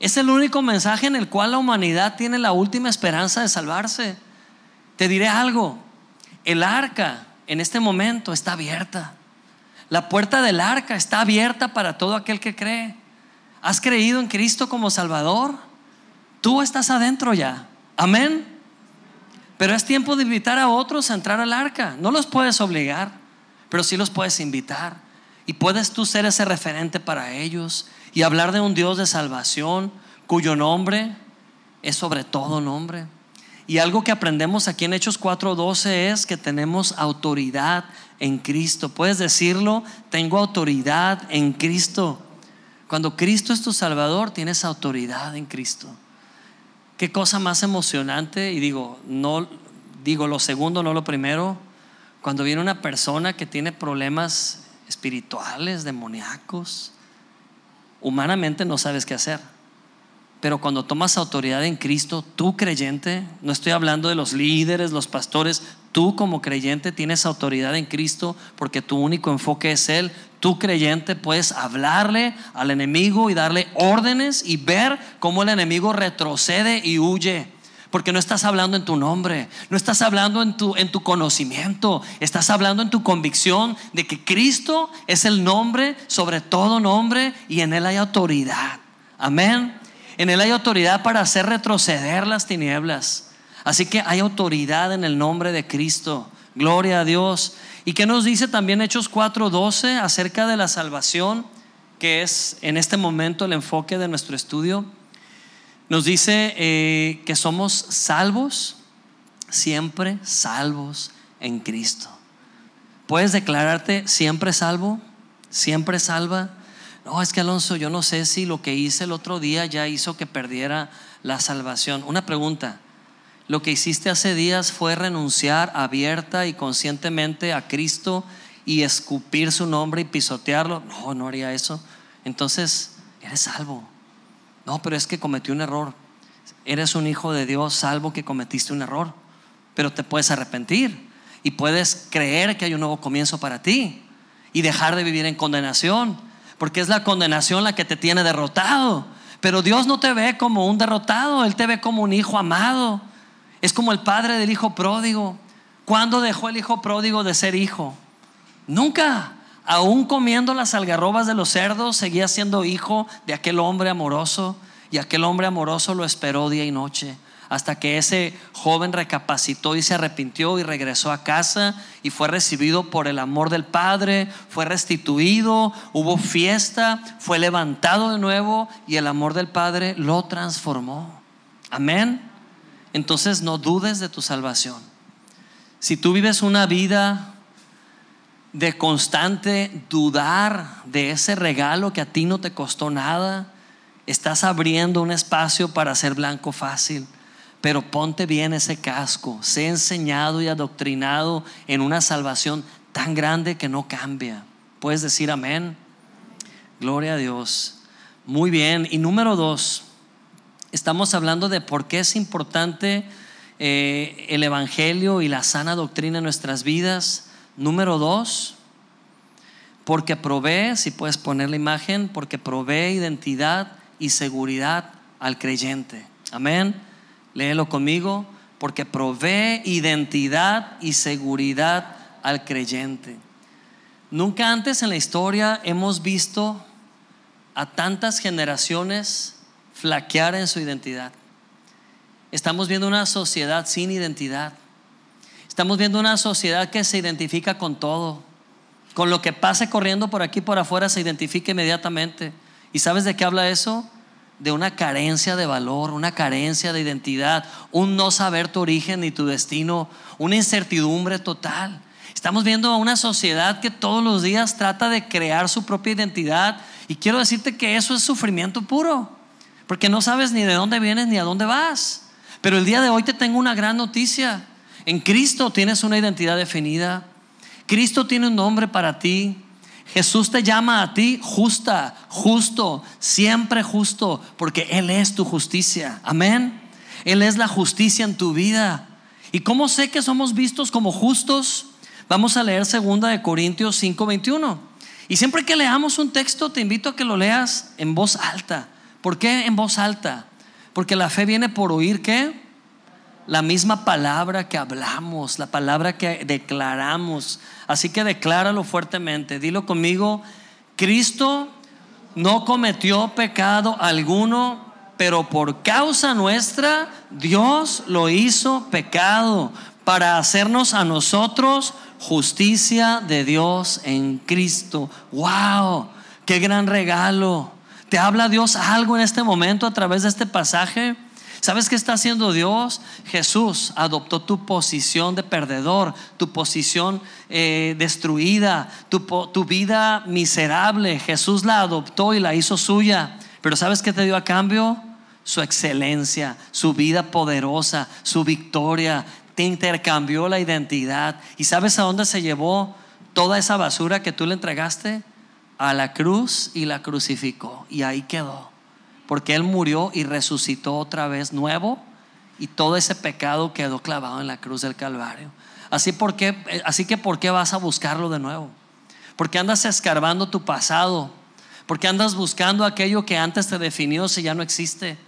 Es el único mensaje en el cual la humanidad tiene la última esperanza de salvarse. Te diré algo, el arca en este momento está abierta. La puerta del arca está abierta para todo aquel que cree. ¿Has creído en Cristo como Salvador? Tú estás adentro ya. Amén. Pero es tiempo de invitar a otros a entrar al arca. No los puedes obligar, pero sí los puedes invitar. Y puedes tú ser ese referente para ellos y hablar de un Dios de salvación cuyo nombre es sobre todo nombre. Y algo que aprendemos aquí en Hechos 4:12 es que tenemos autoridad en Cristo. Puedes decirlo, tengo autoridad en Cristo. Cuando Cristo es tu Salvador, tienes autoridad en Cristo. Qué cosa más emocionante. Y digo, no, digo lo segundo, no lo primero. Cuando viene una persona que tiene problemas espirituales, demoníacos, humanamente no sabes qué hacer. Pero cuando tomas autoridad en Cristo, tú creyente, no estoy hablando de los líderes, los pastores, tú como creyente tienes autoridad en Cristo porque tu único enfoque es Él. Tú creyente puedes hablarle al enemigo y darle órdenes y ver cómo el enemigo retrocede y huye. Porque no estás hablando en tu nombre, no estás hablando en tu, en tu conocimiento, estás hablando en tu convicción de que Cristo es el nombre sobre todo nombre y en Él hay autoridad. Amén. En Él hay autoridad para hacer retroceder las tinieblas. Así que hay autoridad en el nombre de Cristo. Gloria a Dios. ¿Y qué nos dice también Hechos 4:12 acerca de la salvación, que es en este momento el enfoque de nuestro estudio? Nos dice eh, que somos salvos, siempre salvos en Cristo. ¿Puedes declararte siempre salvo? ¿Siempre salva? No, es que Alonso, yo no sé si lo que hice el otro día ya hizo que perdiera la salvación. Una pregunta, ¿lo que hiciste hace días fue renunciar abierta y conscientemente a Cristo y escupir su nombre y pisotearlo? No, no haría eso. Entonces, eres salvo. No, pero es que cometí un error. Eres un hijo de Dios, salvo que cometiste un error. Pero te puedes arrepentir y puedes creer que hay un nuevo comienzo para ti y dejar de vivir en condenación porque es la condenación la que te tiene derrotado. Pero Dios no te ve como un derrotado, Él te ve como un hijo amado. Es como el padre del hijo pródigo. ¿Cuándo dejó el hijo pródigo de ser hijo? Nunca. Aún comiendo las algarrobas de los cerdos, seguía siendo hijo de aquel hombre amoroso. Y aquel hombre amoroso lo esperó día y noche hasta que ese joven recapacitó y se arrepintió y regresó a casa y fue recibido por el amor del Padre, fue restituido, hubo fiesta, fue levantado de nuevo y el amor del Padre lo transformó. Amén. Entonces no dudes de tu salvación. Si tú vives una vida de constante dudar de ese regalo que a ti no te costó nada, estás abriendo un espacio para ser blanco fácil pero ponte bien ese casco, sé enseñado y adoctrinado en una salvación tan grande que no cambia. Puedes decir amén. Gloria a Dios. Muy bien. Y número dos, estamos hablando de por qué es importante eh, el Evangelio y la sana doctrina en nuestras vidas. Número dos, porque provee, si puedes poner la imagen, porque provee identidad y seguridad al creyente. Amén. Léelo conmigo, porque provee identidad y seguridad al creyente. Nunca antes en la historia hemos visto a tantas generaciones flaquear en su identidad. Estamos viendo una sociedad sin identidad. Estamos viendo una sociedad que se identifica con todo. Con lo que pase corriendo por aquí por afuera se identifica inmediatamente. ¿Y sabes de qué habla eso? de una carencia de valor, una carencia de identidad, un no saber tu origen ni tu destino, una incertidumbre total. Estamos viendo a una sociedad que todos los días trata de crear su propia identidad y quiero decirte que eso es sufrimiento puro, porque no sabes ni de dónde vienes ni a dónde vas. Pero el día de hoy te tengo una gran noticia. En Cristo tienes una identidad definida. Cristo tiene un nombre para ti. Jesús te llama a ti justa, justo, siempre justo, porque Él es tu justicia. Amén. Él es la justicia en tu vida. ¿Y cómo sé que somos vistos como justos? Vamos a leer 2 de Corintios 5:21. Y siempre que leamos un texto, te invito a que lo leas en voz alta. ¿Por qué en voz alta? Porque la fe viene por oír qué? La misma palabra que hablamos, la palabra que declaramos. Así que decláralo fuertemente. Dilo conmigo, Cristo no cometió pecado alguno, pero por causa nuestra Dios lo hizo pecado para hacernos a nosotros justicia de Dios en Cristo. ¡Wow! ¡Qué gran regalo! ¿Te habla Dios algo en este momento a través de este pasaje? ¿Sabes qué está haciendo Dios? Jesús adoptó tu posición de perdedor, tu posición eh, destruida, tu, tu vida miserable. Jesús la adoptó y la hizo suya. Pero ¿sabes qué te dio a cambio? Su excelencia, su vida poderosa, su victoria. Te intercambió la identidad. ¿Y sabes a dónde se llevó toda esa basura que tú le entregaste? A la cruz y la crucificó. Y ahí quedó porque Él murió y resucitó otra vez nuevo y todo ese pecado quedó clavado en la cruz del Calvario. Así, porque, así que, ¿por qué vas a buscarlo de nuevo? Porque andas escarbando tu pasado, porque andas buscando aquello que antes te definió si ya no existe.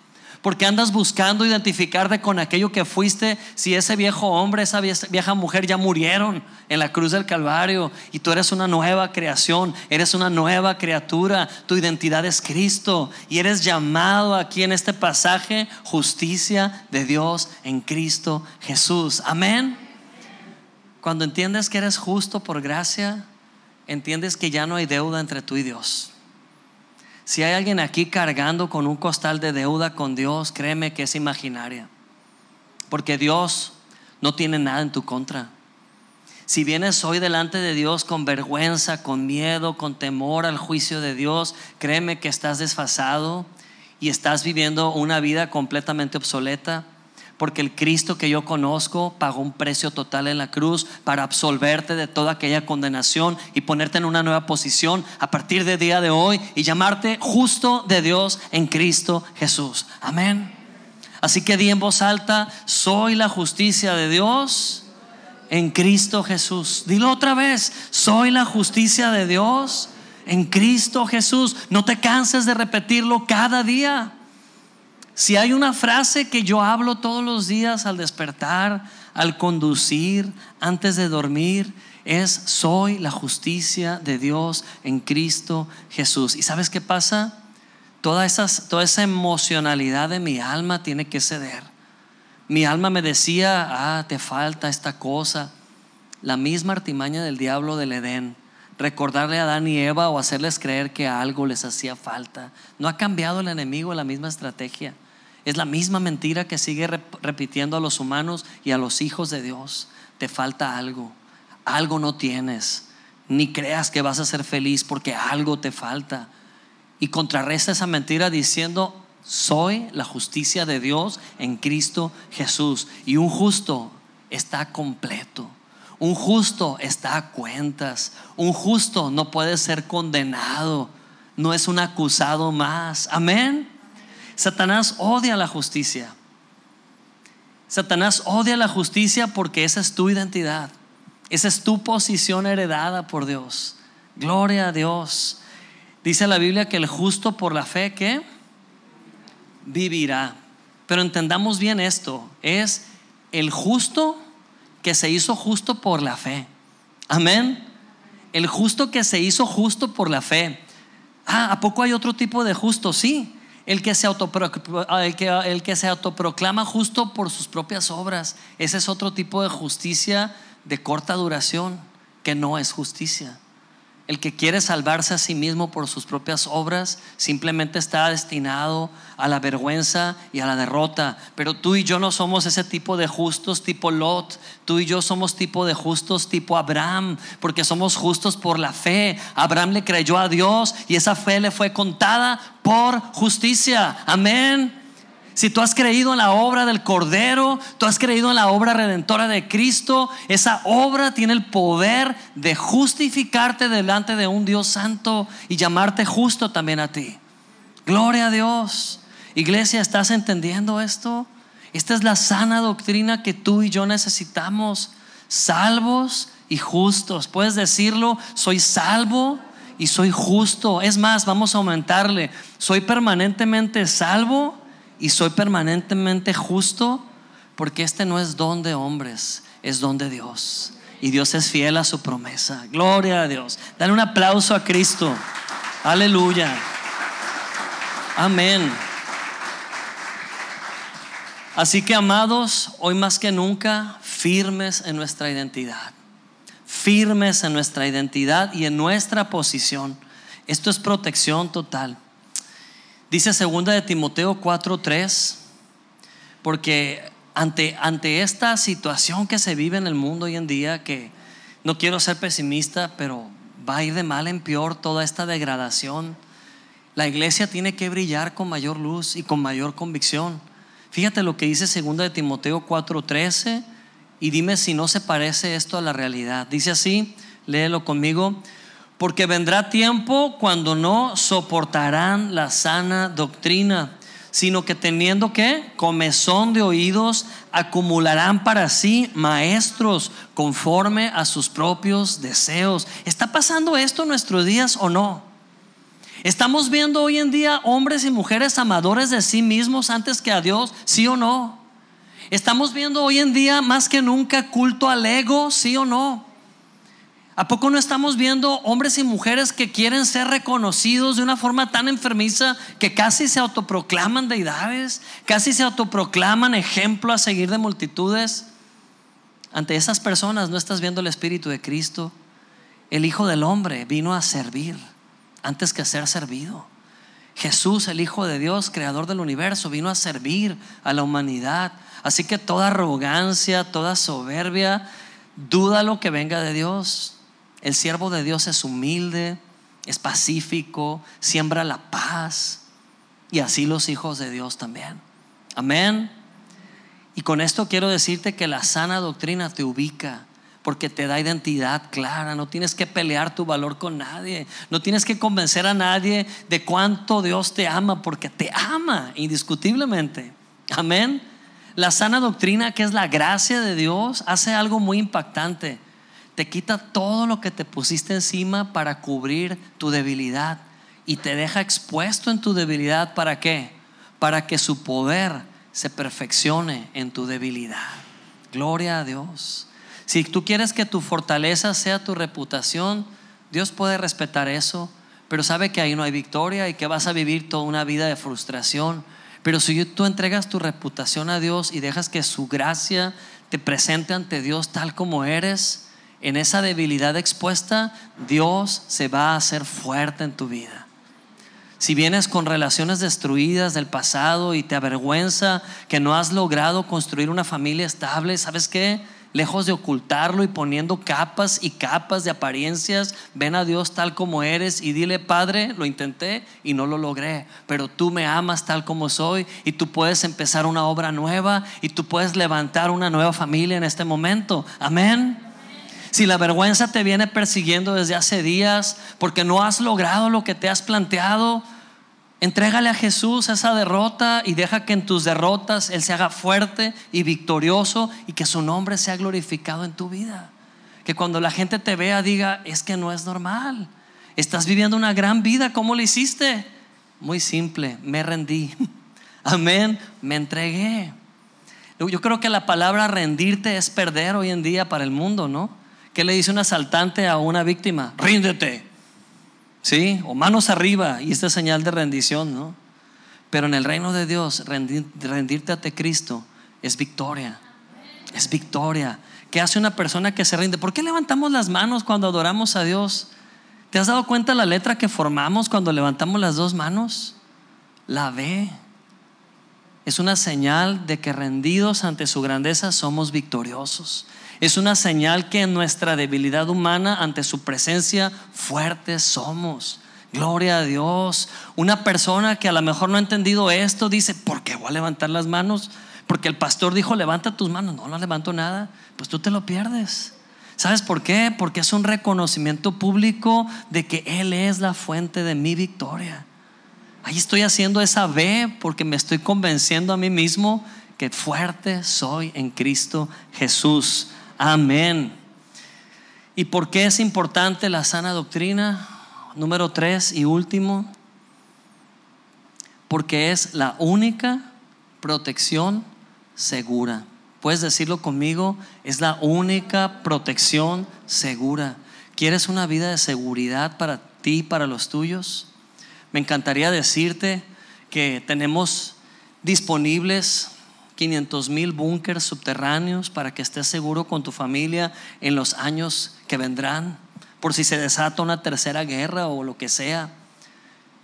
Porque andas buscando identificarte con aquello que fuiste si ese viejo hombre, esa vieja mujer ya murieron en la cruz del Calvario y tú eres una nueva creación, eres una nueva criatura, tu identidad es Cristo y eres llamado aquí en este pasaje justicia de Dios en Cristo Jesús. Amén. Cuando entiendes que eres justo por gracia, entiendes que ya no hay deuda entre tú y Dios. Si hay alguien aquí cargando con un costal de deuda con Dios, créeme que es imaginaria. Porque Dios no tiene nada en tu contra. Si vienes hoy delante de Dios con vergüenza, con miedo, con temor al juicio de Dios, créeme que estás desfasado y estás viviendo una vida completamente obsoleta porque el Cristo que yo conozco pagó un precio total en la cruz para absolverte de toda aquella condenación y ponerte en una nueva posición a partir del día de hoy y llamarte justo de Dios en Cristo Jesús. Amén. Así que di en voz alta, soy la justicia de Dios en Cristo Jesús. Dilo otra vez, soy la justicia de Dios en Cristo Jesús. No te canses de repetirlo cada día. Si hay una frase que yo hablo todos los días al despertar, al conducir, antes de dormir, es soy la justicia de Dios en Cristo Jesús. ¿Y sabes qué pasa? Toda, toda esa emocionalidad de mi alma tiene que ceder. Mi alma me decía, ah, te falta esta cosa. La misma artimaña del diablo del Edén. Recordarle a Adán y Eva o hacerles creer que algo les hacía falta. No ha cambiado el enemigo la misma estrategia. Es la misma mentira que sigue repitiendo a los humanos y a los hijos de Dios. Te falta algo, algo no tienes, ni creas que vas a ser feliz porque algo te falta. Y contrarresta esa mentira diciendo, soy la justicia de Dios en Cristo Jesús. Y un justo está completo. Un justo está a cuentas. Un justo no puede ser condenado. No es un acusado más. Amén. Satanás odia la justicia. Satanás odia la justicia porque esa es tu identidad. Esa es tu posición heredada por Dios. Gloria a Dios. Dice la Biblia que el justo por la fe que vivirá. Pero entendamos bien esto. Es el justo que se hizo justo por la fe. Amén. El justo que se hizo justo por la fe. Ah, ¿a poco hay otro tipo de justo? Sí el que, se el, que, el que se autoproclama justo por sus propias obras. Ese es otro tipo de justicia de corta duración, que no es justicia. El que quiere salvarse a sí mismo por sus propias obras simplemente está destinado a la vergüenza y a la derrota. Pero tú y yo no somos ese tipo de justos tipo Lot. Tú y yo somos tipo de justos tipo Abraham, porque somos justos por la fe. Abraham le creyó a Dios y esa fe le fue contada por justicia. Amén. Si tú has creído en la obra del Cordero, tú has creído en la obra redentora de Cristo, esa obra tiene el poder de justificarte delante de un Dios santo y llamarte justo también a ti. Gloria a Dios. Iglesia, ¿estás entendiendo esto? Esta es la sana doctrina que tú y yo necesitamos. Salvos y justos. Puedes decirlo, soy salvo y soy justo. Es más, vamos a aumentarle. Soy permanentemente salvo y soy permanentemente justo Porque este no es don de hombres, es don de Dios. Y Dios es fiel a su promesa. Gloria a Dios. Dale un aplauso a Cristo. Aleluya. Amén. Así que amados, hoy más que nunca, firmes en nuestra identidad. Firmes en nuestra identidad y en nuestra posición. Esto es protección total. Dice segunda de Timoteo 4:3, porque ante, ante esta situación que se vive en el mundo hoy en día, que no quiero ser pesimista, pero va a ir de mal en peor toda esta degradación, la iglesia tiene que brillar con mayor luz y con mayor convicción. Fíjate lo que dice 2 de Timoteo 4:13 y dime si no se parece esto a la realidad. Dice así, léelo conmigo, porque vendrá tiempo cuando no soportarán la sana doctrina sino que teniendo que comezón de oídos, acumularán para sí maestros conforme a sus propios deseos. ¿Está pasando esto en nuestros días o no? ¿Estamos viendo hoy en día hombres y mujeres amadores de sí mismos antes que a Dios? ¿Sí o no? ¿Estamos viendo hoy en día más que nunca culto al ego? ¿Sí o no? ¿A poco no estamos viendo hombres y mujeres que quieren ser reconocidos de una forma tan enfermiza que casi se autoproclaman deidades, casi se autoproclaman ejemplo a seguir de multitudes? Ante esas personas no estás viendo el Espíritu de Cristo. El Hijo del Hombre vino a servir antes que a ser servido. Jesús, el Hijo de Dios, creador del universo, vino a servir a la humanidad. Así que toda arrogancia, toda soberbia, duda lo que venga de Dios. El siervo de Dios es humilde, es pacífico, siembra la paz. Y así los hijos de Dios también. Amén. Y con esto quiero decirte que la sana doctrina te ubica porque te da identidad clara. No tienes que pelear tu valor con nadie. No tienes que convencer a nadie de cuánto Dios te ama porque te ama indiscutiblemente. Amén. La sana doctrina, que es la gracia de Dios, hace algo muy impactante te quita todo lo que te pusiste encima para cubrir tu debilidad y te deja expuesto en tu debilidad para qué? Para que su poder se perfeccione en tu debilidad. Gloria a Dios. Si tú quieres que tu fortaleza sea tu reputación, Dios puede respetar eso, pero sabe que ahí no hay victoria y que vas a vivir toda una vida de frustración. Pero si tú entregas tu reputación a Dios y dejas que su gracia te presente ante Dios tal como eres, en esa debilidad expuesta, Dios se va a hacer fuerte en tu vida. Si vienes con relaciones destruidas del pasado y te avergüenza que no has logrado construir una familia estable, ¿sabes qué? Lejos de ocultarlo y poniendo capas y capas de apariencias, ven a Dios tal como eres y dile, Padre, lo intenté y no lo logré, pero tú me amas tal como soy y tú puedes empezar una obra nueva y tú puedes levantar una nueva familia en este momento. Amén. Si la vergüenza te viene persiguiendo desde hace días porque no has logrado lo que te has planteado, entrégale a Jesús esa derrota y deja que en tus derrotas Él se haga fuerte y victorioso y que su nombre sea glorificado en tu vida. Que cuando la gente te vea diga, es que no es normal. Estás viviendo una gran vida, ¿cómo lo hiciste? Muy simple, me rendí. Amén, me entregué. Yo creo que la palabra rendirte es perder hoy en día para el mundo, ¿no? ¿Qué le dice un asaltante a una víctima? Ríndete. ¿Sí? O manos arriba. Y esta señal de rendición, ¿no? Pero en el reino de Dios, rendirte ante Cristo es victoria. Es victoria. ¿Qué hace una persona que se rinde? ¿Por qué levantamos las manos cuando adoramos a Dios? ¿Te has dado cuenta la letra que formamos cuando levantamos las dos manos? La ve. Es una señal de que rendidos ante su grandeza somos victoriosos. Es una señal que en nuestra debilidad humana, ante su presencia, fuertes somos. Gloria a Dios. Una persona que a lo mejor no ha entendido esto dice, ¿por qué voy a levantar las manos? Porque el pastor dijo, levanta tus manos. No, no levanto nada. Pues tú te lo pierdes. ¿Sabes por qué? Porque es un reconocimiento público de que Él es la fuente de mi victoria. Ahí estoy haciendo esa B porque me estoy convenciendo a mí mismo que fuerte soy en Cristo Jesús. Amén. ¿Y por qué es importante la sana doctrina? Número tres y último, porque es la única protección segura. Puedes decirlo conmigo, es la única protección segura. ¿Quieres una vida de seguridad para ti y para los tuyos? Me encantaría decirte que tenemos disponibles 500 mil búnkers subterráneos para que estés seguro con tu familia en los años que vendrán, por si se desata una tercera guerra o lo que sea.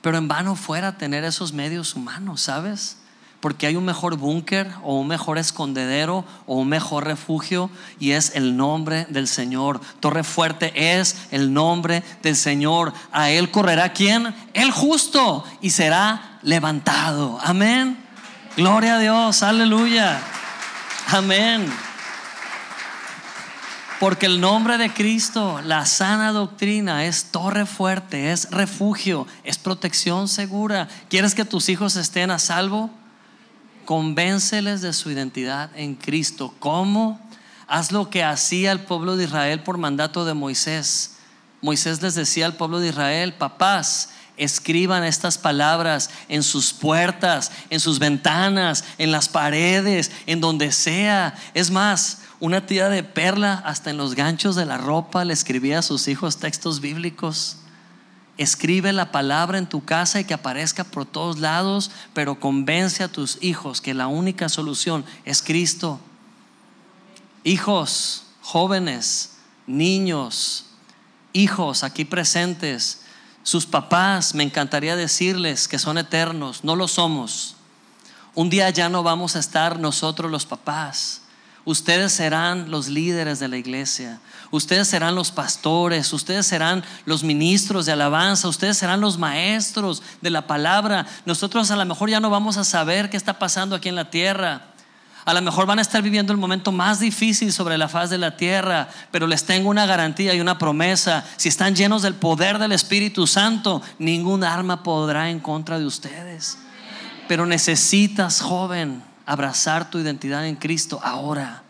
Pero en vano fuera tener esos medios humanos, ¿sabes? Porque hay un mejor búnker o un mejor escondedero o un mejor refugio y es el nombre del Señor. Torre fuerte es el nombre del Señor. A Él correrá quién? El justo y será levantado. Amén. Gloria a Dios, aleluya. Amén. Porque el nombre de Cristo, la sana doctrina, es torre fuerte, es refugio, es protección segura. ¿Quieres que tus hijos estén a salvo? Convénceles de su identidad en Cristo. ¿Cómo? Haz lo que hacía el pueblo de Israel por mandato de Moisés. Moisés les decía al pueblo de Israel, papás, Escriban estas palabras en sus puertas, en sus ventanas, en las paredes, en donde sea. Es más, una tía de perla hasta en los ganchos de la ropa le escribía a sus hijos textos bíblicos. Escribe la palabra en tu casa y que aparezca por todos lados, pero convence a tus hijos que la única solución es Cristo. Hijos, jóvenes, niños, hijos aquí presentes, sus papás, me encantaría decirles que son eternos, no lo somos. Un día ya no vamos a estar nosotros los papás. Ustedes serán los líderes de la iglesia. Ustedes serán los pastores. Ustedes serán los ministros de alabanza. Ustedes serán los maestros de la palabra. Nosotros a lo mejor ya no vamos a saber qué está pasando aquí en la tierra. A lo mejor van a estar viviendo el momento más difícil sobre la faz de la tierra, pero les tengo una garantía y una promesa. Si están llenos del poder del Espíritu Santo, ningún arma podrá en contra de ustedes. Pero necesitas, joven, abrazar tu identidad en Cristo ahora.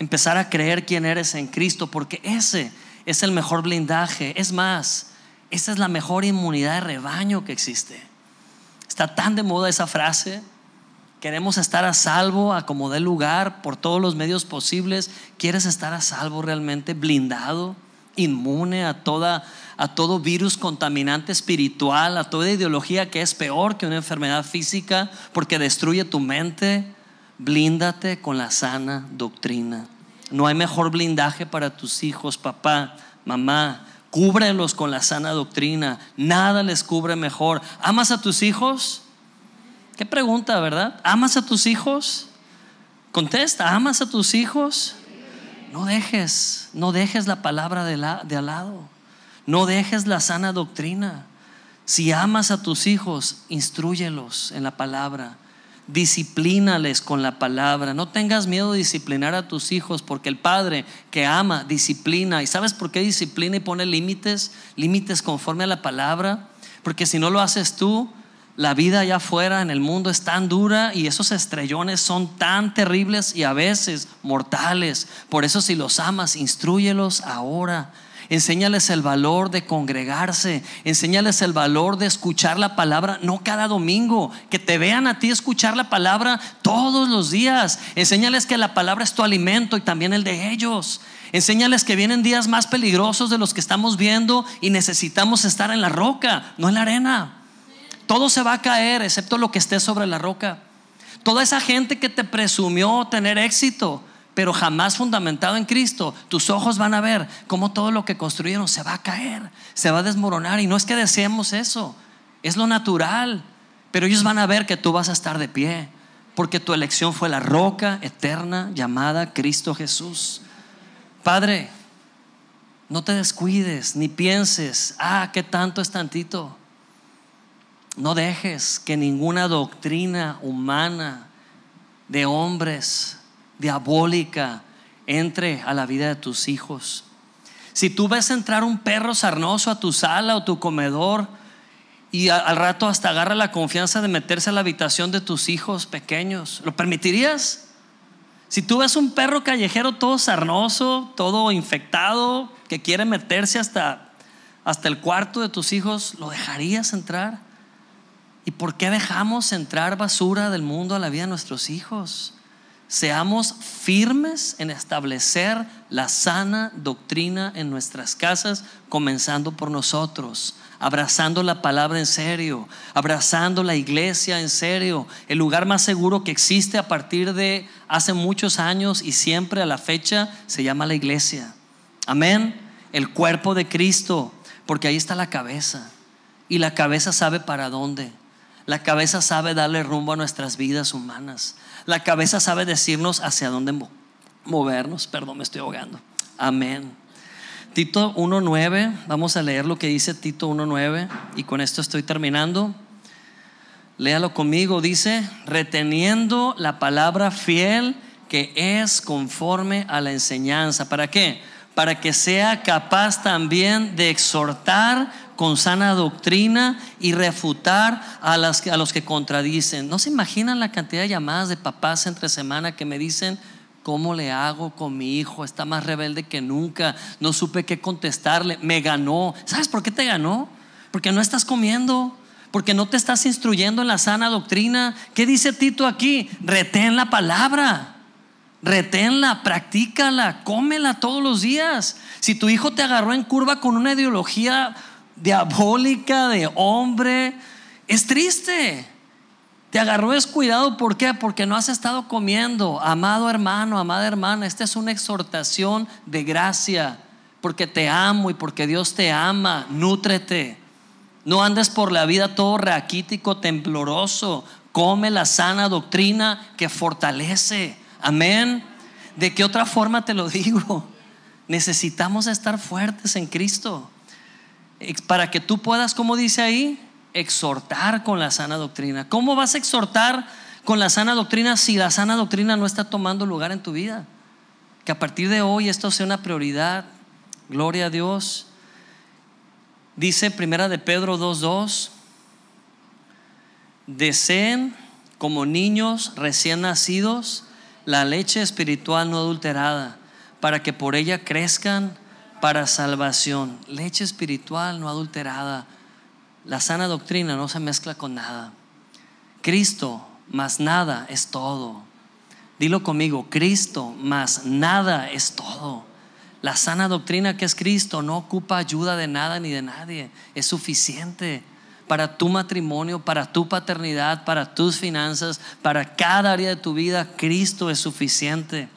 Empezar a creer quién eres en Cristo, porque ese es el mejor blindaje. Es más, esa es la mejor inmunidad de rebaño que existe. Está tan de moda esa frase Queremos estar a salvo, a como lugar, por todos los medios posibles. ¿Quieres estar a salvo realmente, blindado, inmune a, toda, a todo virus contaminante espiritual, a toda ideología que es peor que una enfermedad física porque destruye tu mente? Blíndate con la sana doctrina. No hay mejor blindaje para tus hijos, papá, mamá. Cúbrelos con la sana doctrina. Nada les cubre mejor. ¿Amas a tus hijos? Qué pregunta, ¿verdad? ¿Amas a tus hijos? Contesta, ¿amas a tus hijos? No dejes, no dejes la palabra de, al lado. No dejes la sana doctrina. Si amas a tus hijos, instruyelos en la palabra. Disciplínales con la palabra. No tengas miedo de disciplinar a tus hijos porque el padre que ama disciplina. ¿Y sabes por qué disciplina y pone límites? Límites conforme a la palabra. Porque si no lo haces tú, la vida allá afuera en el mundo es tan dura y esos estrellones son tan terribles y a veces mortales. Por eso si los amas, instruyelos ahora. Enséñales el valor de congregarse, enséñales el valor de escuchar la palabra, no cada domingo, que te vean a ti escuchar la palabra todos los días. Enséñales que la palabra es tu alimento y también el de ellos. Enséñales que vienen días más peligrosos de los que estamos viendo y necesitamos estar en la roca, no en la arena. Todo se va a caer excepto lo que esté sobre la roca. Toda esa gente que te presumió tener éxito, pero jamás fundamentado en Cristo, tus ojos van a ver cómo todo lo que construyeron se va a caer, se va a desmoronar. Y no es que deseemos eso, es lo natural. Pero ellos van a ver que tú vas a estar de pie, porque tu elección fue la roca eterna llamada Cristo Jesús. Padre, no te descuides ni pienses, ah, qué tanto es tantito. No dejes que ninguna doctrina humana de hombres diabólica entre a la vida de tus hijos. Si tú ves entrar un perro sarnoso a tu sala o tu comedor y al rato hasta agarra la confianza de meterse a la habitación de tus hijos pequeños, ¿lo permitirías? Si tú ves un perro callejero todo sarnoso, todo infectado, que quiere meterse hasta, hasta el cuarto de tus hijos, ¿lo dejarías entrar? ¿Y por qué dejamos entrar basura del mundo a la vida de nuestros hijos? seamos firmes en establecer la sana doctrina en nuestras casas, comenzando por nosotros, abrazando la palabra en serio, abrazando la iglesia en serio, el lugar más seguro que existe a partir de hace muchos años y siempre a la fecha se llama la iglesia. Amén. El cuerpo de Cristo, porque ahí está la cabeza y la cabeza sabe para dónde. La cabeza sabe darle rumbo a nuestras vidas humanas. La cabeza sabe decirnos hacia dónde movernos. Perdón, me estoy ahogando. Amén. Tito 1.9, vamos a leer lo que dice Tito 1.9 y con esto estoy terminando. Léalo conmigo, dice, reteniendo la palabra fiel que es conforme a la enseñanza. ¿Para qué? Para que sea capaz también de exhortar con sana doctrina y refutar a, a los que contradicen. ¿No se imaginan la cantidad de llamadas de papás entre semana que me dicen, ¿cómo le hago con mi hijo? Está más rebelde que nunca, no supe qué contestarle, me ganó. ¿Sabes por qué te ganó? Porque no estás comiendo, porque no te estás instruyendo en la sana doctrina. ¿Qué dice Tito aquí? Retén la palabra. Reténla, practícala, cómela todos los días. Si tu hijo te agarró en curva con una ideología diabólica de hombre, es triste. Te agarró descuidado, ¿por qué? Porque no has estado comiendo. Amado hermano, amada hermana, esta es una exhortación de gracia, porque te amo y porque Dios te ama. Nútrete. No andes por la vida todo raquítico, tembloroso. Come la sana doctrina que fortalece. Amén. ¿De qué otra forma te lo digo? Necesitamos estar fuertes en Cristo para que tú puedas, como dice ahí, exhortar con la sana doctrina. ¿Cómo vas a exhortar con la sana doctrina si la sana doctrina no está tomando lugar en tu vida? Que a partir de hoy esto sea una prioridad. Gloria a Dios. Dice Primera de Pedro 2:2, deseen como niños recién nacidos la leche espiritual no adulterada, para que por ella crezcan para salvación. Leche espiritual no adulterada. La sana doctrina no se mezcla con nada. Cristo más nada es todo. Dilo conmigo, Cristo más nada es todo. La sana doctrina que es Cristo no ocupa ayuda de nada ni de nadie. Es suficiente para tu matrimonio, para tu paternidad, para tus finanzas, para cada área de tu vida. Cristo es suficiente.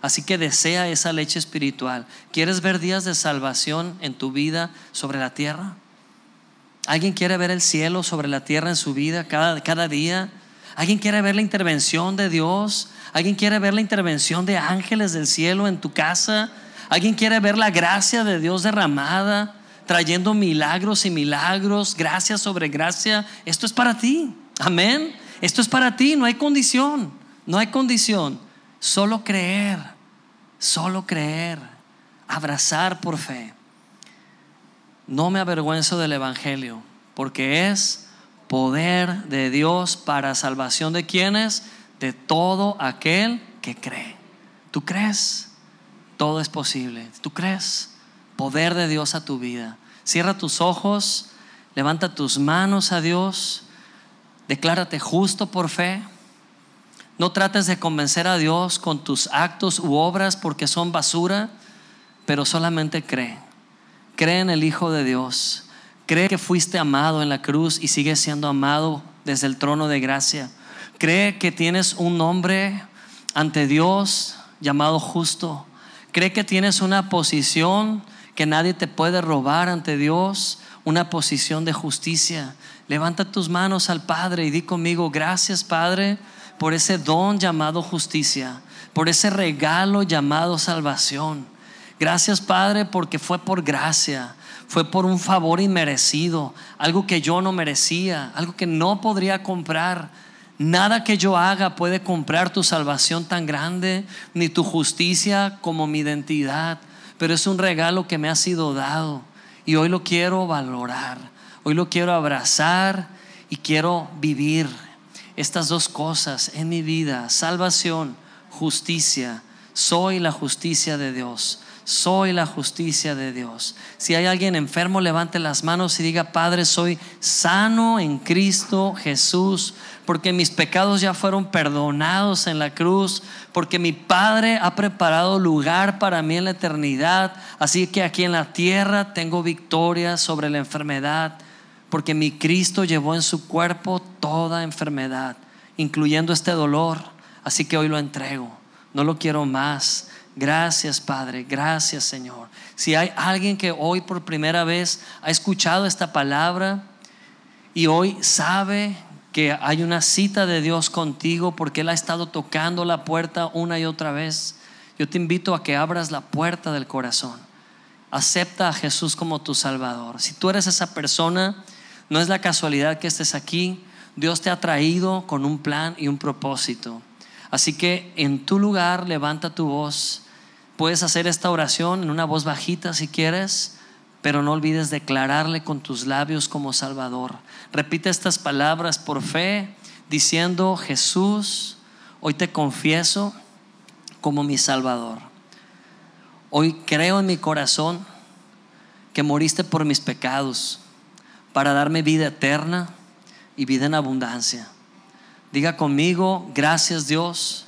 Así que desea esa leche espiritual. ¿Quieres ver días de salvación en tu vida sobre la tierra? ¿Alguien quiere ver el cielo sobre la tierra en su vida cada, cada día? ¿Alguien quiere ver la intervención de Dios? ¿Alguien quiere ver la intervención de ángeles del cielo en tu casa? ¿Alguien quiere ver la gracia de Dios derramada, trayendo milagros y milagros, gracia sobre gracia? Esto es para ti. Amén. Esto es para ti, no hay condición. No hay condición. Solo creer, solo creer, abrazar por fe. No me avergüenzo del Evangelio, porque es poder de Dios para salvación de quienes, de todo aquel que cree. ¿Tú crees? Todo es posible. ¿Tú crees? Poder de Dios a tu vida. Cierra tus ojos, levanta tus manos a Dios, declárate justo por fe. No trates de convencer a Dios con tus actos u obras porque son basura, pero solamente cree. Cree en el Hijo de Dios. Cree que fuiste amado en la cruz y sigues siendo amado desde el trono de gracia. Cree que tienes un nombre ante Dios llamado justo. Cree que tienes una posición que nadie te puede robar ante Dios, una posición de justicia. Levanta tus manos al Padre y di conmigo, gracias Padre por ese don llamado justicia, por ese regalo llamado salvación. Gracias Padre porque fue por gracia, fue por un favor inmerecido, algo que yo no merecía, algo que no podría comprar. Nada que yo haga puede comprar tu salvación tan grande, ni tu justicia como mi identidad, pero es un regalo que me ha sido dado y hoy lo quiero valorar, hoy lo quiero abrazar y quiero vivir estas dos cosas en mi vida, salvación, justicia. Soy la justicia de Dios. soy la justicia de Dios. Si hay alguien enfermo, levante las manos y diga, Padre, soy sano en Cristo Jesús, porque mis pecados ya fueron perdonados en la cruz, porque mi Padre ha preparado lugar para mí en la eternidad. Así que aquí en la tierra tengo victoria sobre la enfermedad, porque mi Cristo llevó en su cuerpo toda enfermedad, incluyendo este dolor. Así que hoy lo entrego, no lo quiero más Gracias Padre, gracias Señor. Si hay alguien que hoy por primera vez ha escuchado esta palabra y hoy sabe que hay una cita de Dios contigo porque Él ha estado tocando la puerta una y otra vez, yo te invito a que abras la puerta del corazón. Acepta a Jesús como tu Salvador. Si tú eres esa persona, no es la casualidad que estés aquí. Dios te ha traído con un plan y un propósito. Así que en tu lugar levanta tu voz Puedes hacer esta oración en una voz bajita si quieres, pero no olvides declararle con tus labios como Salvador. Repite estas palabras por fe, diciendo, Jesús, hoy te confieso como mi Salvador. Hoy creo en mi corazón que moriste por mis pecados para darme vida eterna y vida en abundancia. Diga conmigo, gracias Dios,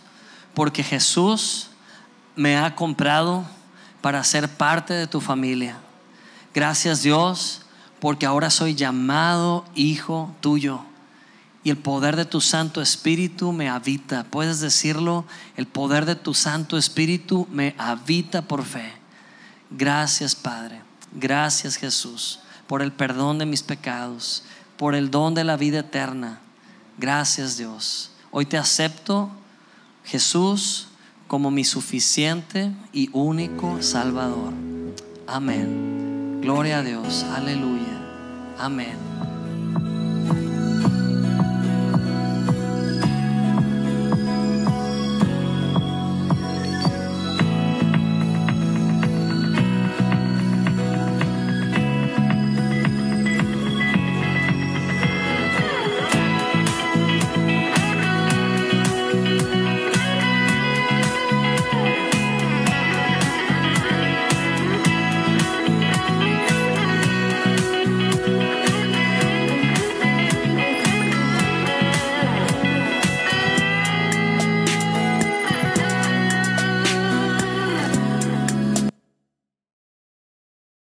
porque Jesús me ha comprado para ser parte de tu familia. Gracias Dios, porque ahora soy llamado hijo tuyo. Y el poder de tu Santo Espíritu me habita. Puedes decirlo, el poder de tu Santo Espíritu me habita por fe. Gracias Padre. Gracias Jesús por el perdón de mis pecados, por el don de la vida eterna. Gracias Dios. Hoy te acepto, Jesús, como mi suficiente y único Salvador. Amén. Gloria a Dios. Aleluya. Amén.